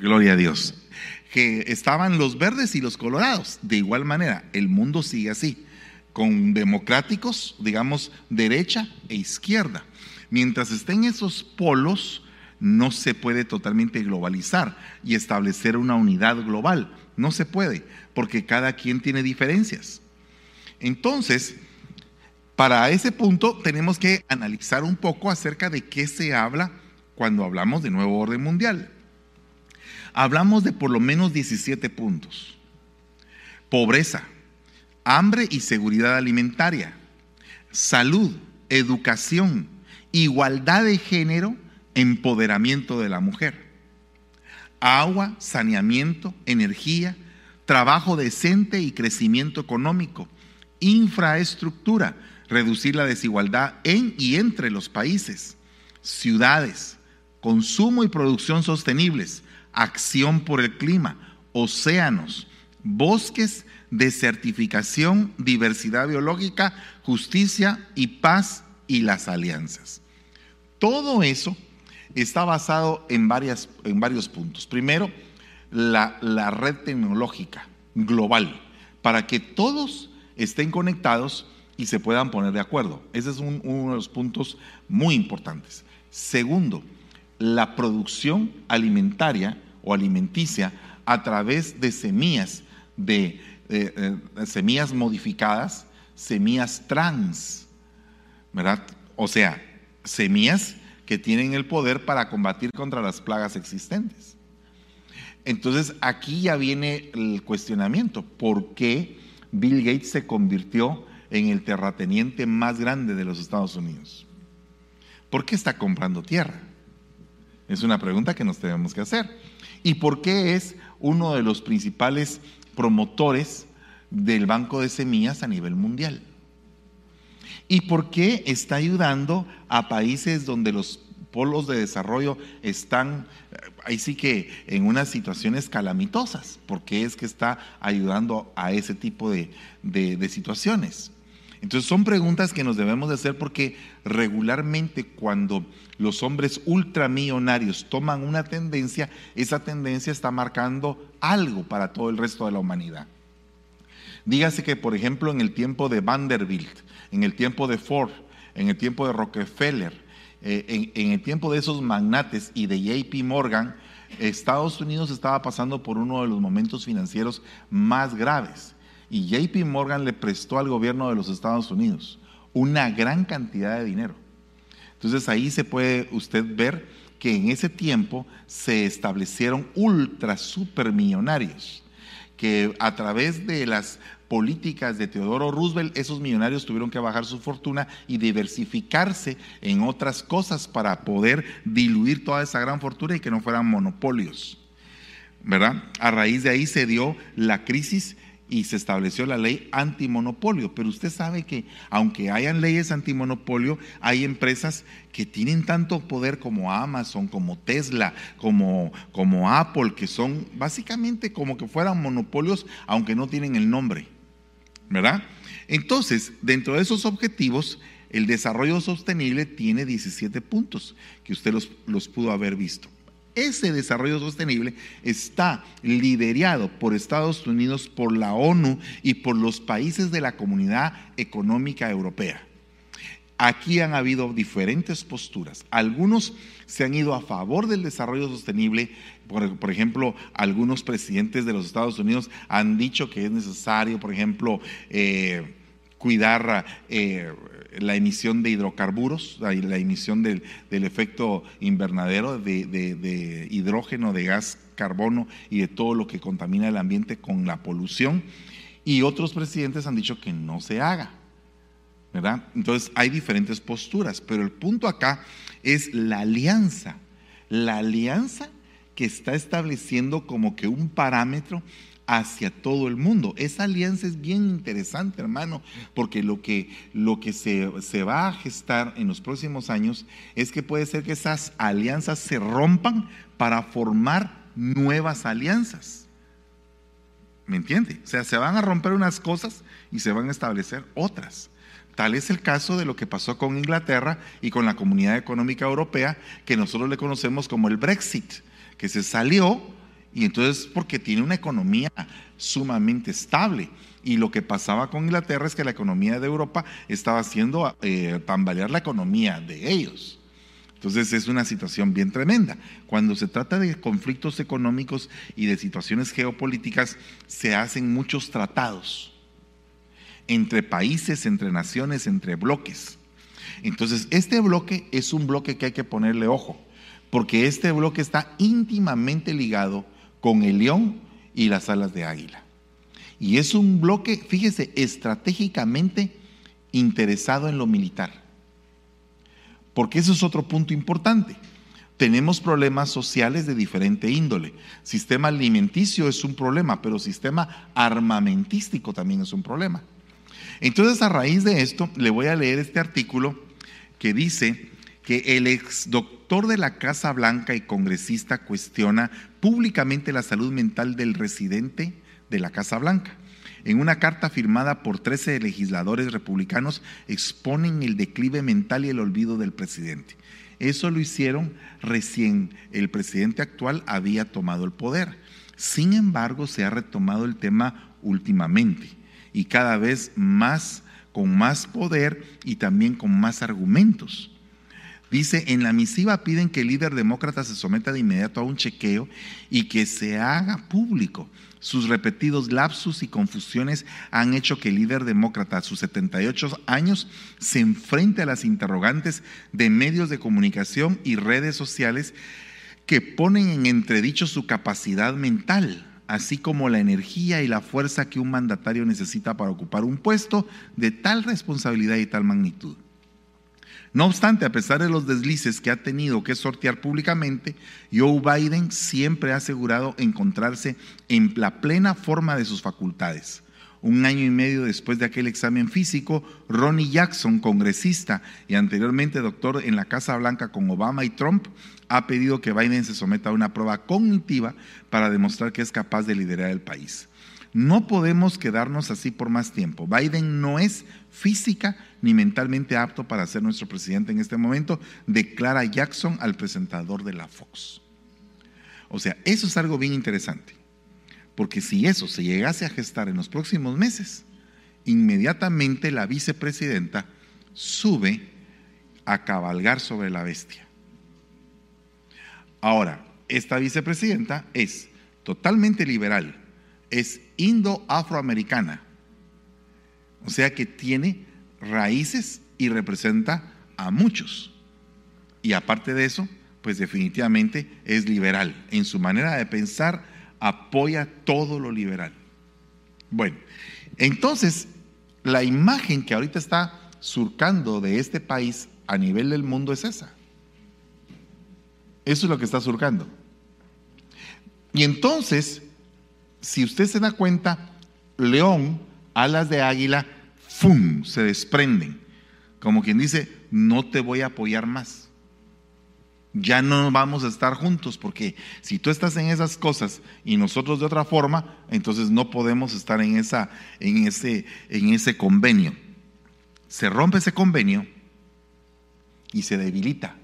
Gloria a Dios. Que estaban los verdes y los colorados. De igual manera, el mundo sigue así, con democráticos, digamos, derecha e izquierda. Mientras estén esos polos, no se puede totalmente globalizar y establecer una unidad global. No se puede, porque cada quien tiene diferencias. Entonces, para ese punto tenemos que analizar un poco acerca de qué se habla cuando hablamos de nuevo orden mundial. Hablamos de por lo menos 17 puntos. Pobreza, hambre y seguridad alimentaria, salud, educación, igualdad de género, empoderamiento de la mujer. Agua, saneamiento, energía, trabajo decente y crecimiento económico, infraestructura, reducir la desigualdad en y entre los países, ciudades, consumo y producción sostenibles, acción por el clima, océanos, bosques, desertificación, diversidad biológica, justicia y paz y las alianzas. Todo eso está basado en, varias, en varios puntos. Primero, la, red tecnológica global, para que todos estén conectados y se puedan poner de acuerdo. Ese es uno de los puntos muy importantes. Segundo, la producción alimentaria o alimenticia a través de semillas, de, semillas modificadas, semillas trans, ¿verdad? O sea, semillas que tienen el poder para combatir contra las plagas existentes. Entonces aquí ya viene el cuestionamiento, ¿por qué Bill Gates se convirtió en el terrateniente más grande de los Estados Unidos? ¿Por qué está comprando tierra? Es una pregunta que nos tenemos que hacer. ¿Y por qué es uno de los principales promotores del banco de semillas a nivel mundial? ¿Y por qué está ayudando a países donde los polos de desarrollo están, ahí sí que en unas situaciones calamitosas? ¿Por qué es que está ayudando a ese tipo de, de situaciones? Entonces son preguntas que nos debemos de hacer porque regularmente cuando los hombres ultramillonarios toman una tendencia, esa tendencia está marcando algo para todo el resto de la humanidad. Dígase que, por ejemplo, en el tiempo de Vanderbilt, en el tiempo de Ford, en el tiempo de Rockefeller, eh, en, el tiempo de esos magnates y de JP Morgan, Estados Unidos estaba pasando por uno de los momentos financieros más graves. Y JP Morgan le prestó al gobierno de los Estados Unidos una gran cantidad de dinero. Entonces ahí se puede usted ver que en ese tiempo se establecieron ultra super millonarios que a través de las políticas de Teodoro Roosevelt, esos millonarios tuvieron que bajar su fortuna y diversificarse en otras cosas para poder diluir toda esa gran fortuna y que no fueran monopolios. ¿verdad? A raíz de ahí se dio la crisis y se estableció la ley antimonopolio. Pero usted sabe que aunque hayan leyes antimonopolio, hay empresas que tienen tanto poder como Amazon, como Tesla, como, como Apple, que son básicamente como que fueran monopolios, aunque no tienen el nombre. ¿Verdad? Entonces, dentro de esos objetivos, el desarrollo sostenible tiene 17 puntos que usted los, los pudo haber visto. Ese desarrollo sostenible está liderado por Estados Unidos, por la ONU y por los países de la Comunidad Económica Europea. Aquí han habido diferentes posturas. Algunos se han ido a favor del desarrollo sostenible. Por, ejemplo, algunos presidentes de los Estados Unidos han dicho que es necesario, por ejemplo, eh, cuidar eh, la emisión de hidrocarburos, la, emisión del, efecto invernadero de, hidrógeno, de gas carbono y de todo lo que contamina el ambiente con la polución. Y otros presidentes han dicho que no se haga. Entonces hay diferentes posturas, pero el punto acá es la alianza. La alianza que está estableciendo como que un parámetro hacia todo el mundo. Esa alianza es bien interesante, hermano, porque lo que, lo que se, se, va a gestar en los próximos años es que puede ser que esas alianzas se rompan para formar nuevas alianzas. ¿Me entiende? O sea, se van a romper unas cosas y se van a establecer otras. Tal es el caso de lo que pasó con Inglaterra y con la Comunidad Económica Europea, que nosotros le conocemos como el Brexit, que se salió y entonces porque tiene una economía sumamente estable. Y lo que pasaba con Inglaterra es que la economía de Europa estaba haciendo eh, tambalear la economía de ellos. Entonces es una situación bien tremenda. Cuando se trata de conflictos económicos y de situaciones geopolíticas, se hacen muchos tratados entre países, entre naciones, entre bloques. Entonces, este bloque es un bloque que hay que ponerle ojo, porque este bloque está íntimamente ligado con el león y las alas de águila. Y es un bloque, fíjese, estratégicamente interesado en lo militar. Porque eso es otro punto importante. Tenemos problemas sociales de diferente índole. Sistema alimenticio es un problema, pero sistema armamentístico también es un problema. Entonces, a raíz de esto, le voy a leer este artículo que dice que el ex doctor de la Casa Blanca y congresista cuestiona públicamente la salud mental del residente de la Casa Blanca. En una carta firmada por 13 legisladores republicanos exponen el declive mental y el olvido del presidente. Eso lo hicieron recién el presidente actual había tomado el poder. Sin embargo, se ha retomado el tema últimamente y cada vez más con más poder y también con más argumentos. Dice, en la misiva piden que el líder demócrata se someta de inmediato a un chequeo y que se haga público. Sus repetidos lapsus y confusiones han hecho que el líder demócrata a sus 78 años se enfrente a las interrogantes de medios de comunicación y redes sociales que ponen en entredicho su capacidad mental, así como la energía y la fuerza que un mandatario necesita para ocupar un puesto de tal responsabilidad y tal magnitud. No obstante, a pesar de los deslices que ha tenido que sortear públicamente, Joe Biden siempre ha asegurado encontrarse en la plena forma de sus facultades. Un año y medio después de aquel examen físico, Ronnie Jackson, congresista y anteriormente doctor en la Casa Blanca con Obama y Trump, ha pedido que Biden se someta a una prueba cognitiva para demostrar que es capaz de liderar el país. No podemos quedarnos así por más tiempo. Biden no es física ni mentalmente apto para ser nuestro presidente en este momento, declara Jackson al presentador de la Fox. O sea, eso es algo bien interesante, porque si eso se llegase a gestar en los próximos meses, inmediatamente la vicepresidenta sube a cabalgar sobre la bestia. Ahora, esta vicepresidenta es totalmente liberal, es indo-afroamericana, o sea que tiene raíces y representa a muchos. Y aparte de eso, pues definitivamente es liberal. En su manera de pensar apoya todo lo liberal. Bueno, entonces la imagen que ahorita está surcando de este país a nivel del mundo es esa. Eso es lo que está surcando. Y entonces, si usted se da cuenta, león, alas de águila, ¡fum! se desprenden. Como quien dice, no te voy a apoyar más ya no vamos a estar juntos, porque si tú estás en esas cosas y nosotros de otra forma, entonces no podemos estar en, esa, en, ese, en ese convenio. Se rompe ese convenio y se debilita,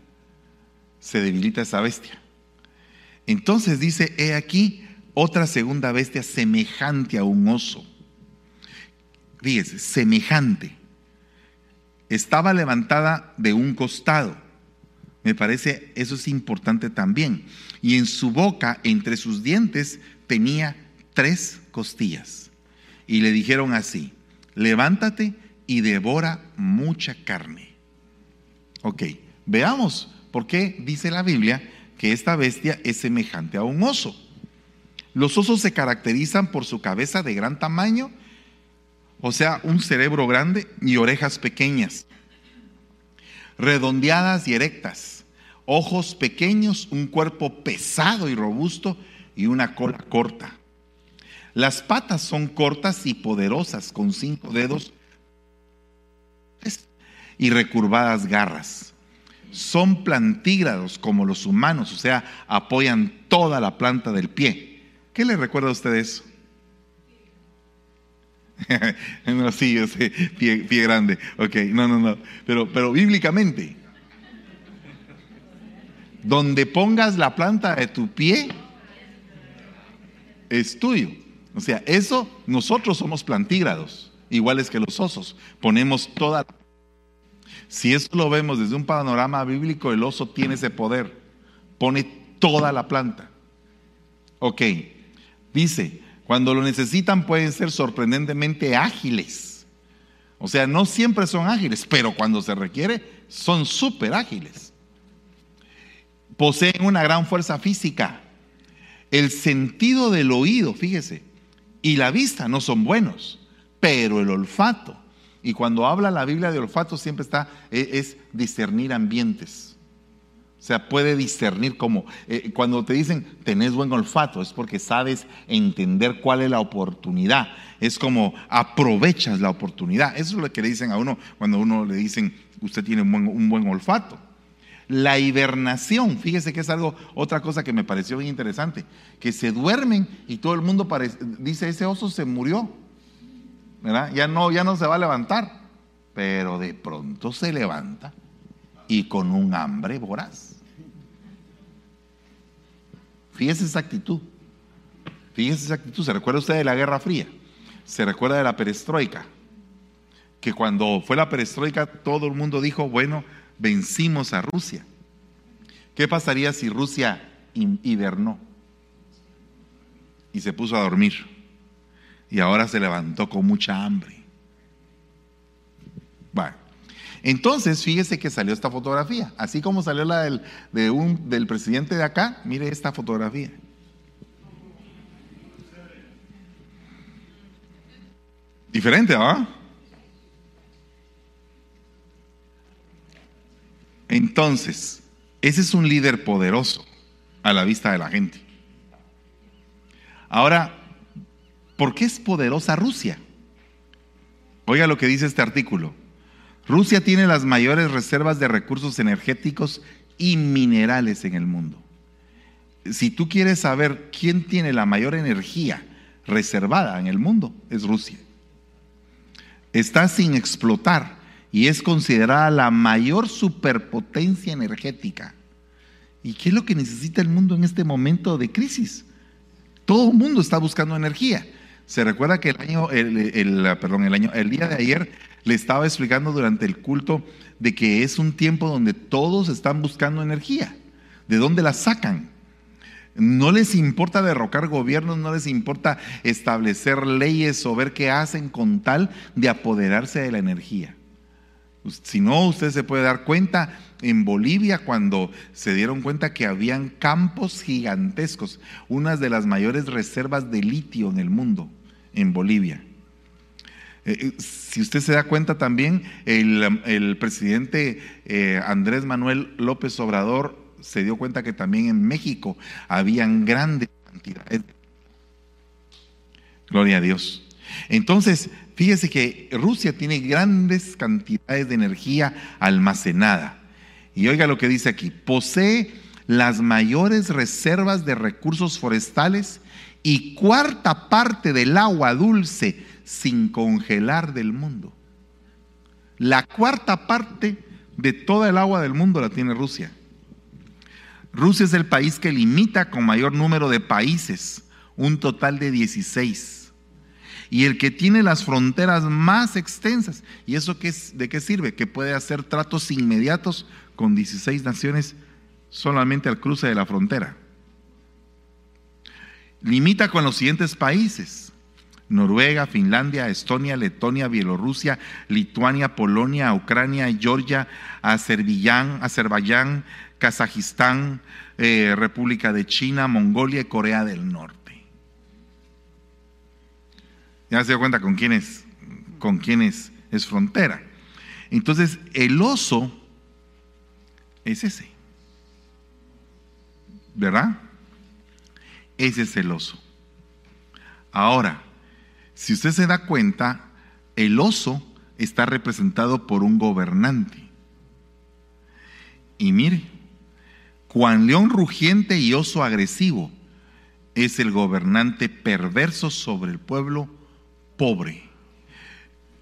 se debilita esa bestia. Entonces dice, he aquí otra segunda bestia semejante a un oso. Fíjese, semejante. Estaba levantada de un costado me parece, eso es importante también. Y en su boca, entre sus dientes, tenía tres costillas. Y le dijeron así, levántate y devora mucha carne. Ok, veamos por qué dice la Biblia que esta bestia es semejante a un oso. Los osos se caracterizan por su cabeza de gran tamaño, o sea, un cerebro grande y orejas pequeñas, redondeadas y erectas ojos pequeños, un cuerpo pesado y robusto y una cola corta. Las patas son cortas y poderosas, con cinco dedos y recurvadas garras. Son plantígrados como los humanos, o sea, apoyan toda la planta del pie. ¿Qué le recuerda a usted eso? sí, yo sé, pie, pie, grande. Ok, no, no, no. Pero, pero bíblicamente, donde pongas la planta de tu pie, es tuyo. O sea, eso nosotros somos plantígrados, iguales que los osos. Ponemos toda... Si eso lo vemos desde un panorama bíblico, el oso tiene ese poder. Pone toda la planta. Ok. Dice, cuando lo necesitan pueden ser sorprendentemente ágiles. O sea, no siempre son ágiles, pero cuando se requiere son súper ágiles poseen una gran fuerza física. El sentido del oído, fíjese, y la vista no son buenos, pero el olfato. Y cuando habla la Biblia de olfato siempre está, e, es, discernir ambientes. O sea, puede discernir como, eh, cuando te dicen tenés buen olfato, es porque sabes entender cuál es la oportunidad. Es como aprovechas la oportunidad. Eso es lo que le dicen a uno cuando uno le dicen usted tiene un buen olfato. La hibernación, fíjese que es algo, otra cosa que me pareció bien interesante, que se duermen y todo el mundo dice, ese oso se murió, ¿verdad? Ya no, ya no se va a levantar, pero de pronto se levanta y con un hambre voraz. Fíjese esa actitud, fíjese esa actitud, ¿se recuerda usted de la Guerra Fría? ¿Se recuerda de la perestroika? Que cuando fue la perestroika todo el mundo dijo, bueno, vencimos a Rusia. ¿Qué pasaría si Rusia hibernó y se puso a dormir y ahora se levantó con mucha hambre? Bueno, entonces fíjese que salió esta fotografía, así como salió la del, del presidente de acá, mire esta fotografía. Diferente, ¿ah? Entonces, ese es un líder poderoso a la vista de la gente. Ahora, ¿por qué es poderosa Rusia? Oiga lo que dice este artículo. Rusia tiene las mayores reservas de recursos energéticos y minerales en el mundo. Si tú quieres saber quién tiene la mayor energía reservada en el mundo, es Rusia. Está sin explotar y es considerada la mayor superpotencia energética. ¿Y qué es lo que necesita el mundo en este momento de crisis? Todo el mundo está buscando energía. Se recuerda que el año, el, perdón, el año, el día de ayer le estaba explicando durante el culto de que es un tiempo donde todos están buscando energía. ¿De dónde la sacan? No les importa derrocar gobiernos, no les importa establecer leyes o ver qué hacen con tal de apoderarse de la energía. Si no, usted se puede dar cuenta en Bolivia cuando se dieron cuenta que habían campos gigantescos, unas de las mayores reservas de litio en el mundo, en Bolivia. Eh, eh, si usted se da cuenta también, el, presidente eh, Andrés Manuel López Obrador se dio cuenta que también en México habían grandes cantidades. Gloria a Dios. Entonces, fíjese que Rusia tiene grandes cantidades de energía almacenada. Y oiga lo que dice aquí, posee las mayores reservas de recursos forestales y cuarta parte del agua dulce sin congelar del mundo. La cuarta parte de toda el agua del mundo la tiene Rusia. Rusia es el país que limita con mayor número de países, un total de 16. Y el que tiene las fronteras más extensas. ¿Y eso qué de qué sirve? Que puede hacer tratos inmediatos con 16 naciones solamente al cruce de la frontera. Limita con los siguientes países. Noruega, Finlandia, Estonia, Letonia, Bielorrusia, Lituania, Polonia, Ucrania, Georgia, Azerbaiyán, Azerbaiyán Kazajistán, eh, República de China, Mongolia y Corea del Norte. Ya se dio cuenta con quién es, con quién es, frontera. Entonces, el oso es ese. ¿Verdad? Ese es el oso. Ahora, si usted se da cuenta, el oso está representado por un gobernante. Y mire, Juan León rugiente y oso agresivo es el gobernante perverso sobre el pueblo pobre.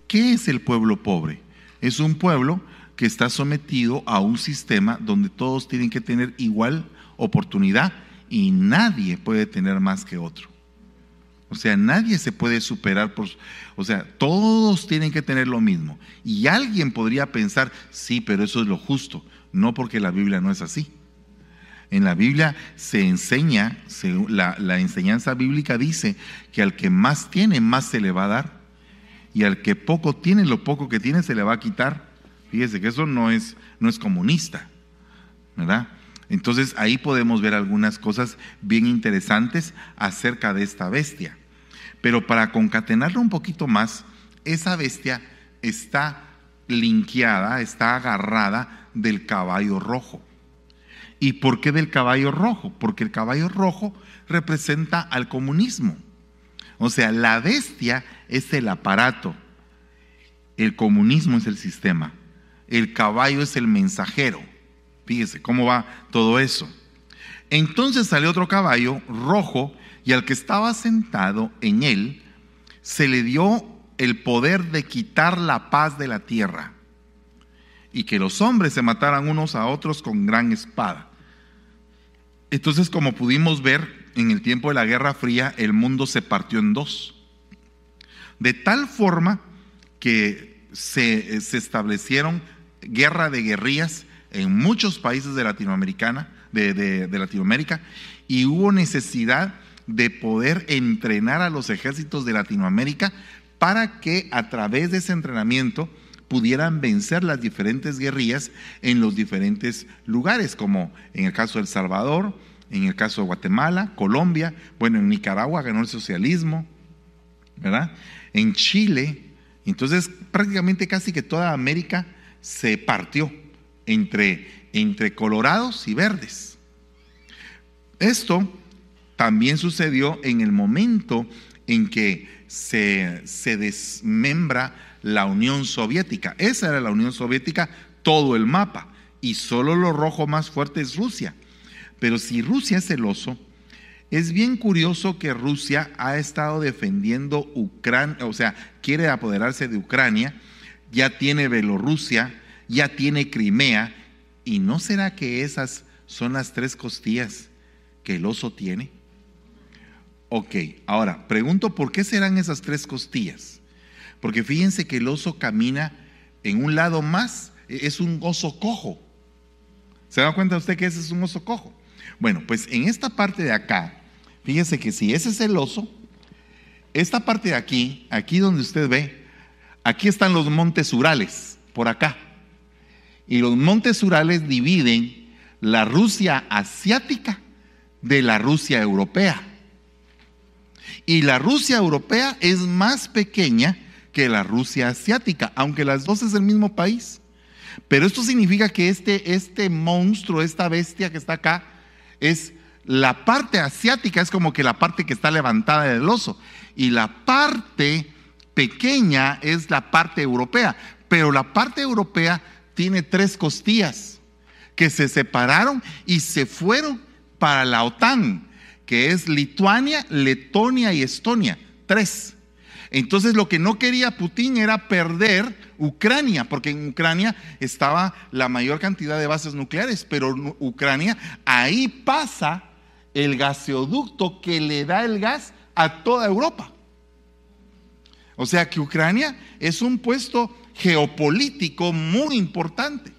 ¿Qué es el pueblo pobre? Es un pueblo que está sometido a un sistema donde todos tienen que tener igual oportunidad y nadie puede tener más que otro. O sea, nadie se puede superar por... O sea, todos tienen que tener lo mismo. Y alguien podría pensar, sí, pero eso es lo justo. No porque la Biblia no es así. En la Biblia se enseña, la, enseñanza bíblica dice que al que más tiene, más se le va a dar. Y al que poco tiene, lo poco que tiene se le va a quitar. Fíjese que eso no es, no es comunista, ¿verdad? Entonces ahí podemos ver algunas cosas bien interesantes acerca de esta bestia. Pero para concatenarlo un poquito más, esa bestia está linkeada, está agarrada del caballo rojo. ¿Y por qué del caballo rojo? Porque el caballo rojo representa al comunismo. O sea, la bestia es el aparato, el comunismo es el sistema, el caballo es el mensajero. Fíjese cómo va todo eso. Entonces salió otro caballo rojo y al que estaba sentado en él se le dio el poder de quitar la paz de la tierra y que los hombres se mataran unos a otros con gran espada. Entonces, como pudimos ver en el tiempo de la Guerra Fría, el mundo se partió en dos. De tal forma que se, establecieron guerra de guerrillas en muchos países de, Latinoamérica y hubo necesidad de poder entrenar a los ejércitos de Latinoamérica para que a través de ese entrenamiento pudieran vencer las diferentes guerrillas en los diferentes lugares, como en el caso de El Salvador, en el caso de Guatemala, Colombia, bueno, en Nicaragua ganó el socialismo, ¿verdad? En Chile, entonces prácticamente casi que toda América se partió entre, entre colorados y verdes. Esto también sucedió en el momento en que se, se desmembra la Unión Soviética. Esa era la Unión Soviética, todo el mapa, y solo lo rojo más fuerte es Rusia. Pero si Rusia es celoso, es bien curioso que Rusia ha estado defendiendo Ucrania, o sea, quiere apoderarse de Ucrania, ya tiene Bielorrusia, ya tiene Crimea, ¿y no será que esas son las tres costillas que el oso tiene? Ok, ahora, pregunto por qué serán esas tres costillas. Porque fíjense que el oso camina en un lado más, es un oso cojo. ¿Se da cuenta usted que ese es un oso cojo? Bueno, pues en esta parte de acá, fíjese que si ese es el oso, esta parte de aquí, aquí donde usted ve, aquí están los montes Urales, por acá. Y los montes Urales dividen la Rusia asiática de la Rusia europea. Y la Rusia europea es más pequeña que la Rusia asiática, aunque las dos es el mismo país. Pero esto significa que este, este monstruo, esta bestia que está acá, es la parte asiática es como que la parte que está levantada del oso y la parte pequeña es la parte europea, pero la parte europea tiene tres costillas que se separaron y se fueron para la OTAN, que es Lituania, Letonia y Estonia, tres. Entonces lo que no quería Putin era perder Ucrania, porque en Ucrania estaba la mayor cantidad de bases nucleares, pero Ucrania ahí pasa el gaseoducto que le da el gas a toda Europa. O sea que Ucrania es un puesto geopolítico muy importante,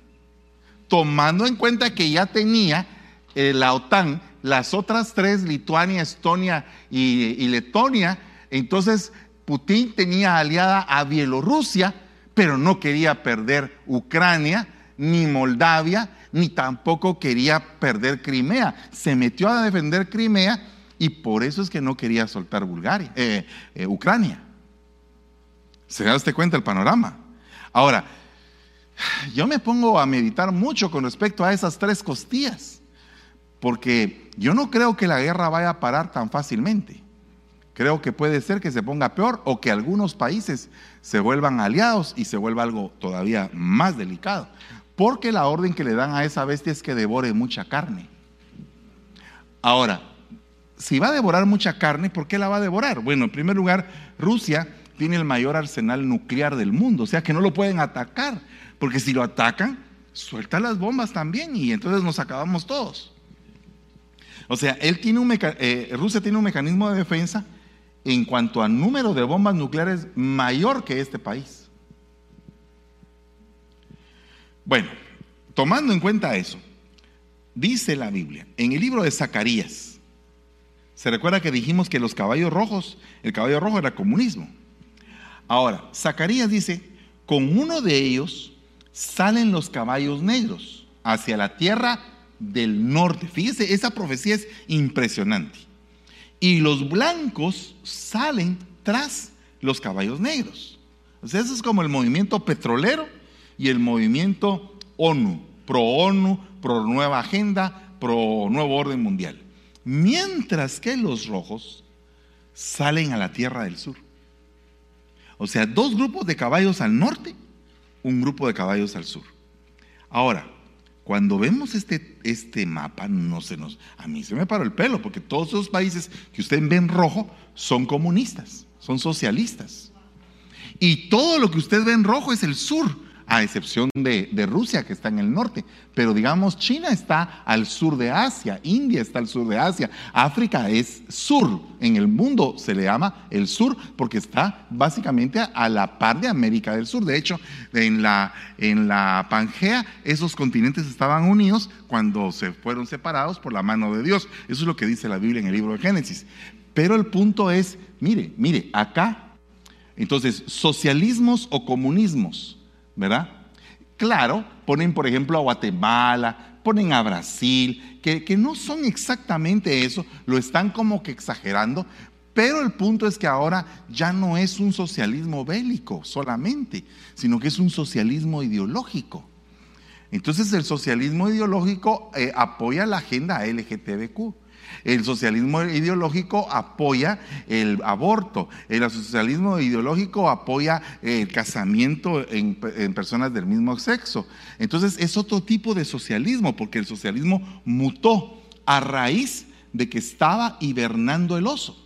tomando en cuenta que ya tenía eh, la OTAN, las otras tres, Lituania, Estonia y, Letonia, entonces Putin tenía aliada a Bielorrusia, pero no quería perder Ucrania, ni Moldavia, ni tampoco quería perder Crimea. Se metió a defender Crimea y por eso es que no quería soltar Bulgaria, eh, eh, Ucrania. ¿Se da usted cuenta el panorama? Ahora, yo me pongo a meditar mucho con respecto a esas tres costillas, porque yo no creo que la guerra vaya a parar tan fácilmente. Creo que puede ser que se ponga peor o que algunos países se vuelvan aliados y se vuelva algo todavía más delicado. Porque la orden que le dan a esa bestia es que devore mucha carne. Ahora, si va a devorar mucha carne, ¿por qué la va a devorar? Bueno, en primer lugar, Rusia tiene el mayor arsenal nuclear del mundo, o sea que no lo pueden atacar, porque si lo atacan, suelta las bombas también y entonces nos acabamos todos. O sea, él tiene un eh, Rusia tiene un mecanismo de defensa en cuanto a número de bombas nucleares mayor que este país. Bueno, tomando en cuenta eso, dice la Biblia, en el libro de Zacarías, se recuerda que dijimos que los caballos rojos, el caballo rojo era comunismo. Ahora, Zacarías dice, con uno de ellos salen los caballos negros hacia la tierra del norte. Fíjese, esa profecía es impresionante. Y los blancos salen tras los caballos negros. Sea, eso es como el movimiento petrolero y el movimiento ONU, pro ONU, pro nueva agenda, pro nuevo orden mundial. Mientras que los rojos salen a la tierra del sur. O sea, dos grupos de caballos al norte, un grupo de caballos al sur. Ahora, cuando vemos este, este mapa, no se nos, a mí se me paró el pelo, porque todos esos países que usted ve en rojo son comunistas, son socialistas. Y todo lo que usted ve en rojo es el sur a excepción de, Rusia que está en el norte. Pero digamos, China está al sur de Asia, India está al sur de Asia, África es sur, en el mundo se le llama el sur porque está básicamente a la par de América del Sur. De hecho, en la, en la Pangea esos continentes estaban unidos cuando se fueron separados por la mano de Dios. Eso es lo que dice la Biblia en el libro de Génesis. Pero el punto es, mire, mire, acá, entonces, socialismos o comunismos ¿verdad? Claro, ponen por ejemplo a Guatemala, ponen a Brasil, que, que, no son exactamente eso, lo están como que exagerando, pero el punto es que ahora ya no es un socialismo bélico solamente, sino que es un socialismo ideológico. Entonces el socialismo ideológico eh, apoya la agenda LGTBQ. El socialismo ideológico apoya el aborto. El socialismo ideológico apoya el casamiento en, personas del mismo sexo. Entonces es otro tipo de socialismo, porque el socialismo mutó a raíz de que estaba hibernando el oso.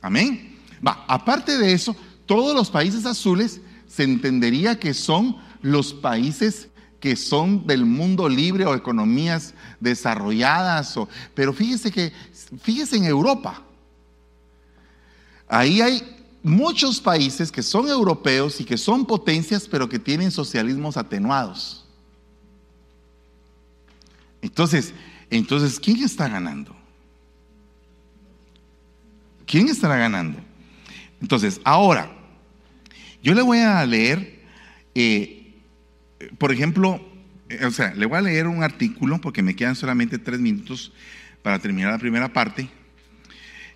Amén. Va, aparte de eso, todos los países azules se entendería que son los países que son del mundo libre o economías desarrolladas, o, pero fíjese que, fíjese en Europa, ahí hay muchos países que son europeos y que son potencias, pero que tienen socialismos atenuados. Entonces, entonces, ¿quién está ganando? ¿Quién estará ganando? Entonces, ahora, yo le voy a leer eh, por ejemplo, eh, o sea, le voy a leer un artículo porque me quedan solamente tres minutos para terminar la primera parte.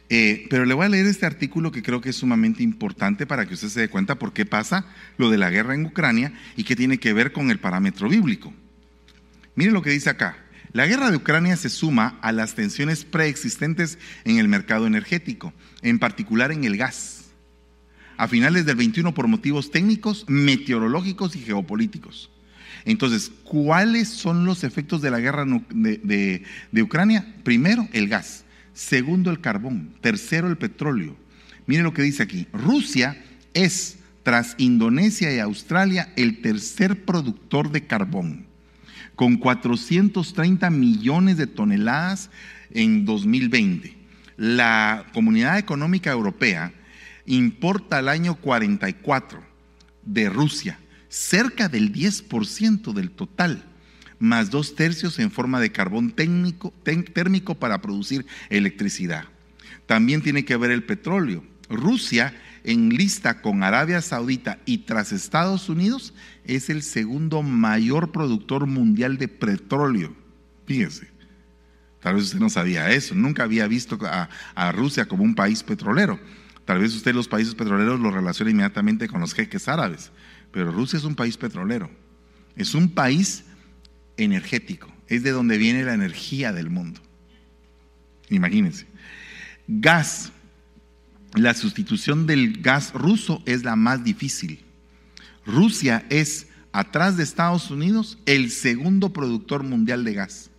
Eh, pero le voy a leer este artículo que creo que es sumamente importante para que usted se dé cuenta por qué pasa lo de la guerra en Ucrania y qué tiene que ver con el parámetro bíblico. Mire lo que dice acá. La guerra de Ucrania se suma a las tensiones preexistentes en el mercado energético, en particular en el gas, a finales del 21 por motivos técnicos, meteorológicos y geopolíticos. Entonces, ¿cuáles son los efectos de la guerra de, Ucrania? Primero, el gas. Segundo, el carbón. Tercero, el petróleo. Miren lo que dice aquí. Rusia es, tras Indonesia y Australia, el tercer productor de carbón, con 430 millones de toneladas en 2020. La Comunidad Económica Europea importa al año 44 de Rusia cerca del 10% del total, más dos tercios en forma de carbón térmico para producir electricidad. También tiene que ver el petróleo. Rusia, en lista con Arabia Saudita y tras Estados Unidos, es el segundo mayor productor mundial de petróleo. Fíjense. Tal vez usted no sabía eso, nunca había visto a, a Rusia como un país petrolero. Tal vez usted los países petroleros lo relaciona inmediatamente con los jeques árabes. Pero Rusia es un país petrolero, es un país energético, es de donde viene la energía del mundo. Imagínense. Gas, la sustitución del gas ruso es la más difícil. Rusia es, atrás de Estados Unidos, el segundo productor mundial de gas,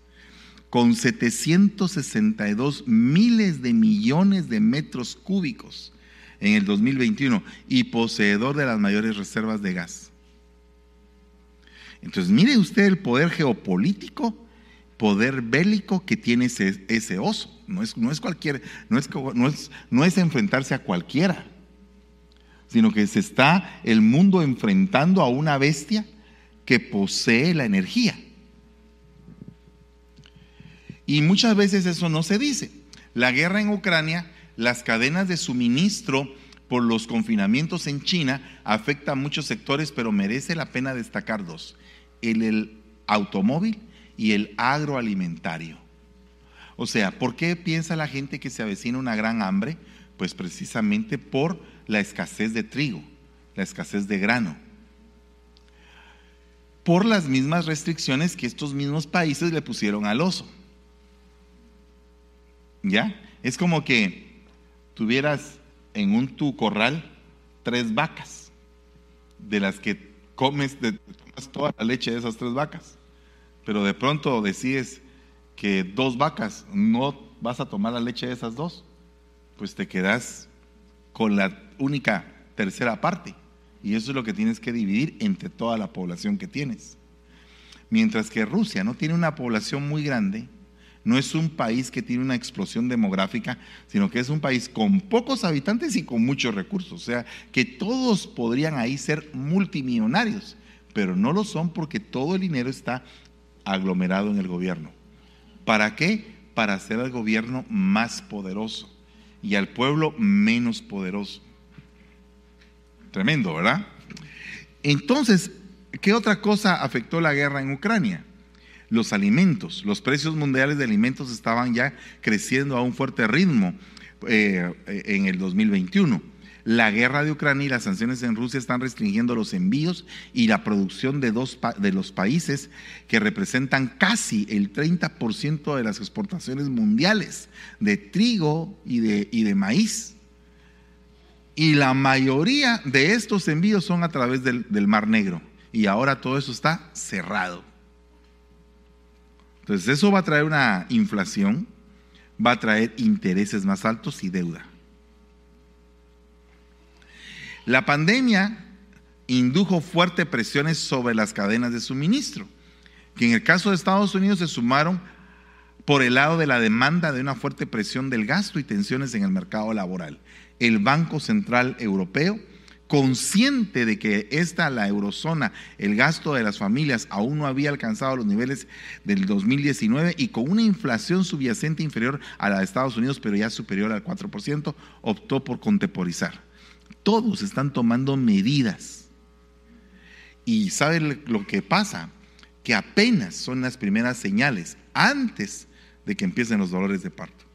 con 762 miles de millones de metros cúbicos en el 2021 y poseedor de las mayores reservas de gas. Entonces, mire usted el poder geopolítico, poder bélico que tiene ese, oso. No es, no es cualquier, no es, no, es, no es enfrentarse a cualquiera, sino que se está el mundo enfrentando a una bestia que posee la energía. Y muchas veces eso no se dice. La guerra en Ucrania las cadenas de suministro por los confinamientos en China afecta a muchos sectores, pero merece la pena destacar dos, el, automóvil y el agroalimentario. O sea, ¿por qué piensa la gente que se avecina una gran hambre? Pues precisamente por la escasez de trigo, la escasez de grano. Por las mismas restricciones que estos mismos países le pusieron al oso. ¿Ya? Es como que tuvieras en un tu corral tres vacas, de las que comes, de, toda la leche de esas tres vacas, pero de pronto decides que dos vacas no vas a tomar la leche de esas dos, pues te quedas con la única tercera parte. Y eso es lo que tienes que dividir entre toda la población que tienes. Mientras que Rusia no tiene una población muy grande, no es un país que tiene una explosión demográfica, sino que es un país con pocos habitantes y con muchos recursos. O sea, que todos podrían ahí ser multimillonarios, pero no lo son porque todo el dinero está aglomerado en el gobierno. ¿Para qué? Para hacer al gobierno más poderoso y al pueblo menos poderoso. Tremendo, ¿verdad? Entonces, ¿qué otra cosa afectó la guerra en Ucrania? Los alimentos. Los precios mundiales de alimentos estaban ya creciendo a un fuerte ritmo eh, en el 2021. La guerra de Ucrania y las sanciones en Rusia están restringiendo los envíos y la producción de, dos de los países que representan casi el 30% de las exportaciones mundiales de trigo y de, y de maíz. Y la mayoría de estos envíos son a través del Mar Negro. Y ahora todo eso está cerrado. Entonces eso va a traer una inflación, va a traer intereses más altos y deuda. La pandemia indujo fuertes presiones sobre las cadenas de suministro, que en el caso de Estados Unidos se sumaron por el lado de la demanda de una fuerte presión del gasto y tensiones en el mercado laboral. El Banco Central Europeo consciente de que esta, la eurozona, el gasto de las familias aún no había alcanzado los niveles del 2019 y con una inflación subyacente inferior a la de Estados Unidos, pero ya superior al 4%, optó por contemporizar. Todos están tomando medidas. Y ¿saben lo que pasa? Que apenas son las primeras señales antes de que empiecen los dolores de parto.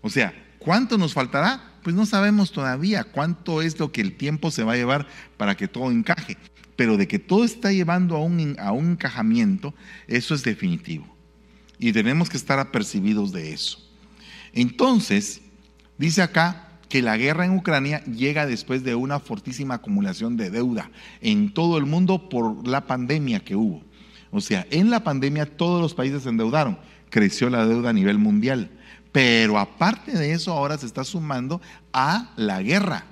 O sea, ¿cuánto nos faltará? pues no sabemos todavía cuánto es lo que el tiempo se va a llevar para que todo encaje. pero de que todo está llevando a un, a un encajamiento, eso es definitivo. Y tenemos que estar apercibidos de eso. Entonces, dice acá que la guerra en Ucrania llega después de una fortísima acumulación de deuda en todo el mundo por la pandemia que hubo. O sea, en la pandemia todos los países se endeudaron, creció la deuda a nivel mundial. Pero aparte de eso, ahora se está sumando a la guerra.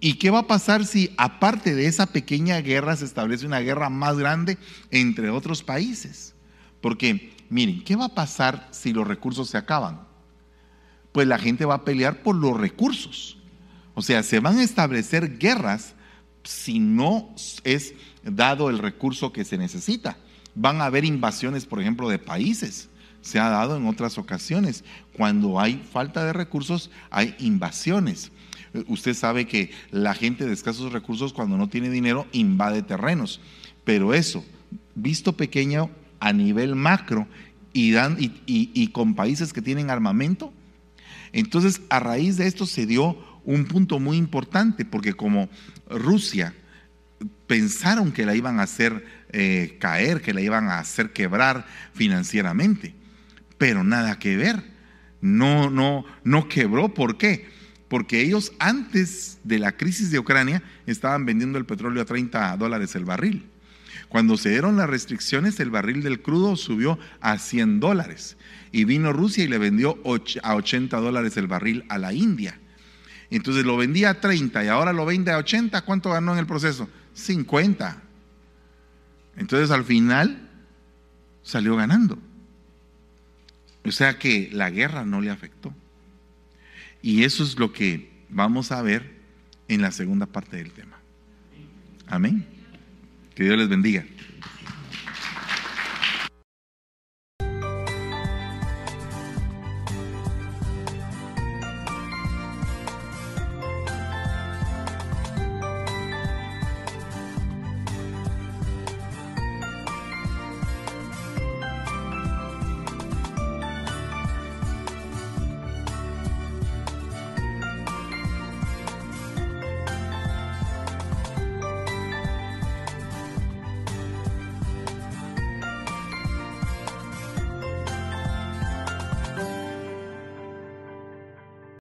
¿Y qué va a pasar si aparte de esa pequeña guerra se establece una guerra más grande entre otros países? Porque, miren, ¿qué va a pasar si los recursos se acaban? Pues la gente va a pelear por los recursos. O sea, se van a establecer guerras si no es dado el recurso que se necesita. Van a haber invasiones, por ejemplo, de países. Se ha dado en otras ocasiones. Cuando hay falta de recursos, hay invasiones. Usted sabe que la gente de escasos recursos, cuando no tiene dinero, invade terrenos. Pero eso, visto pequeño a nivel macro y, dan, y, con países que tienen armamento, entonces a raíz de esto se dio un punto muy importante, porque como Rusia pensaron que la iban a hacer eh, caer, que la iban a hacer quebrar financieramente, pero nada que ver. No, no, no quebró. ¿Por qué? Porque ellos antes de la crisis de Ucrania estaban vendiendo el petróleo a 30 dólares el barril. Cuando se dieron las restricciones, el barril del crudo subió a 100 dólares. Y vino Rusia y le vendió a 80 dólares el barril a la India. Entonces lo vendía a 30 y ahora lo vende a 80. ¿Cuánto ganó en el proceso? 50. Entonces al final salió ganando. O sea que la guerra no le afectó. Y eso es lo que vamos a ver en la segunda parte del tema. Amén. Que Dios les bendiga.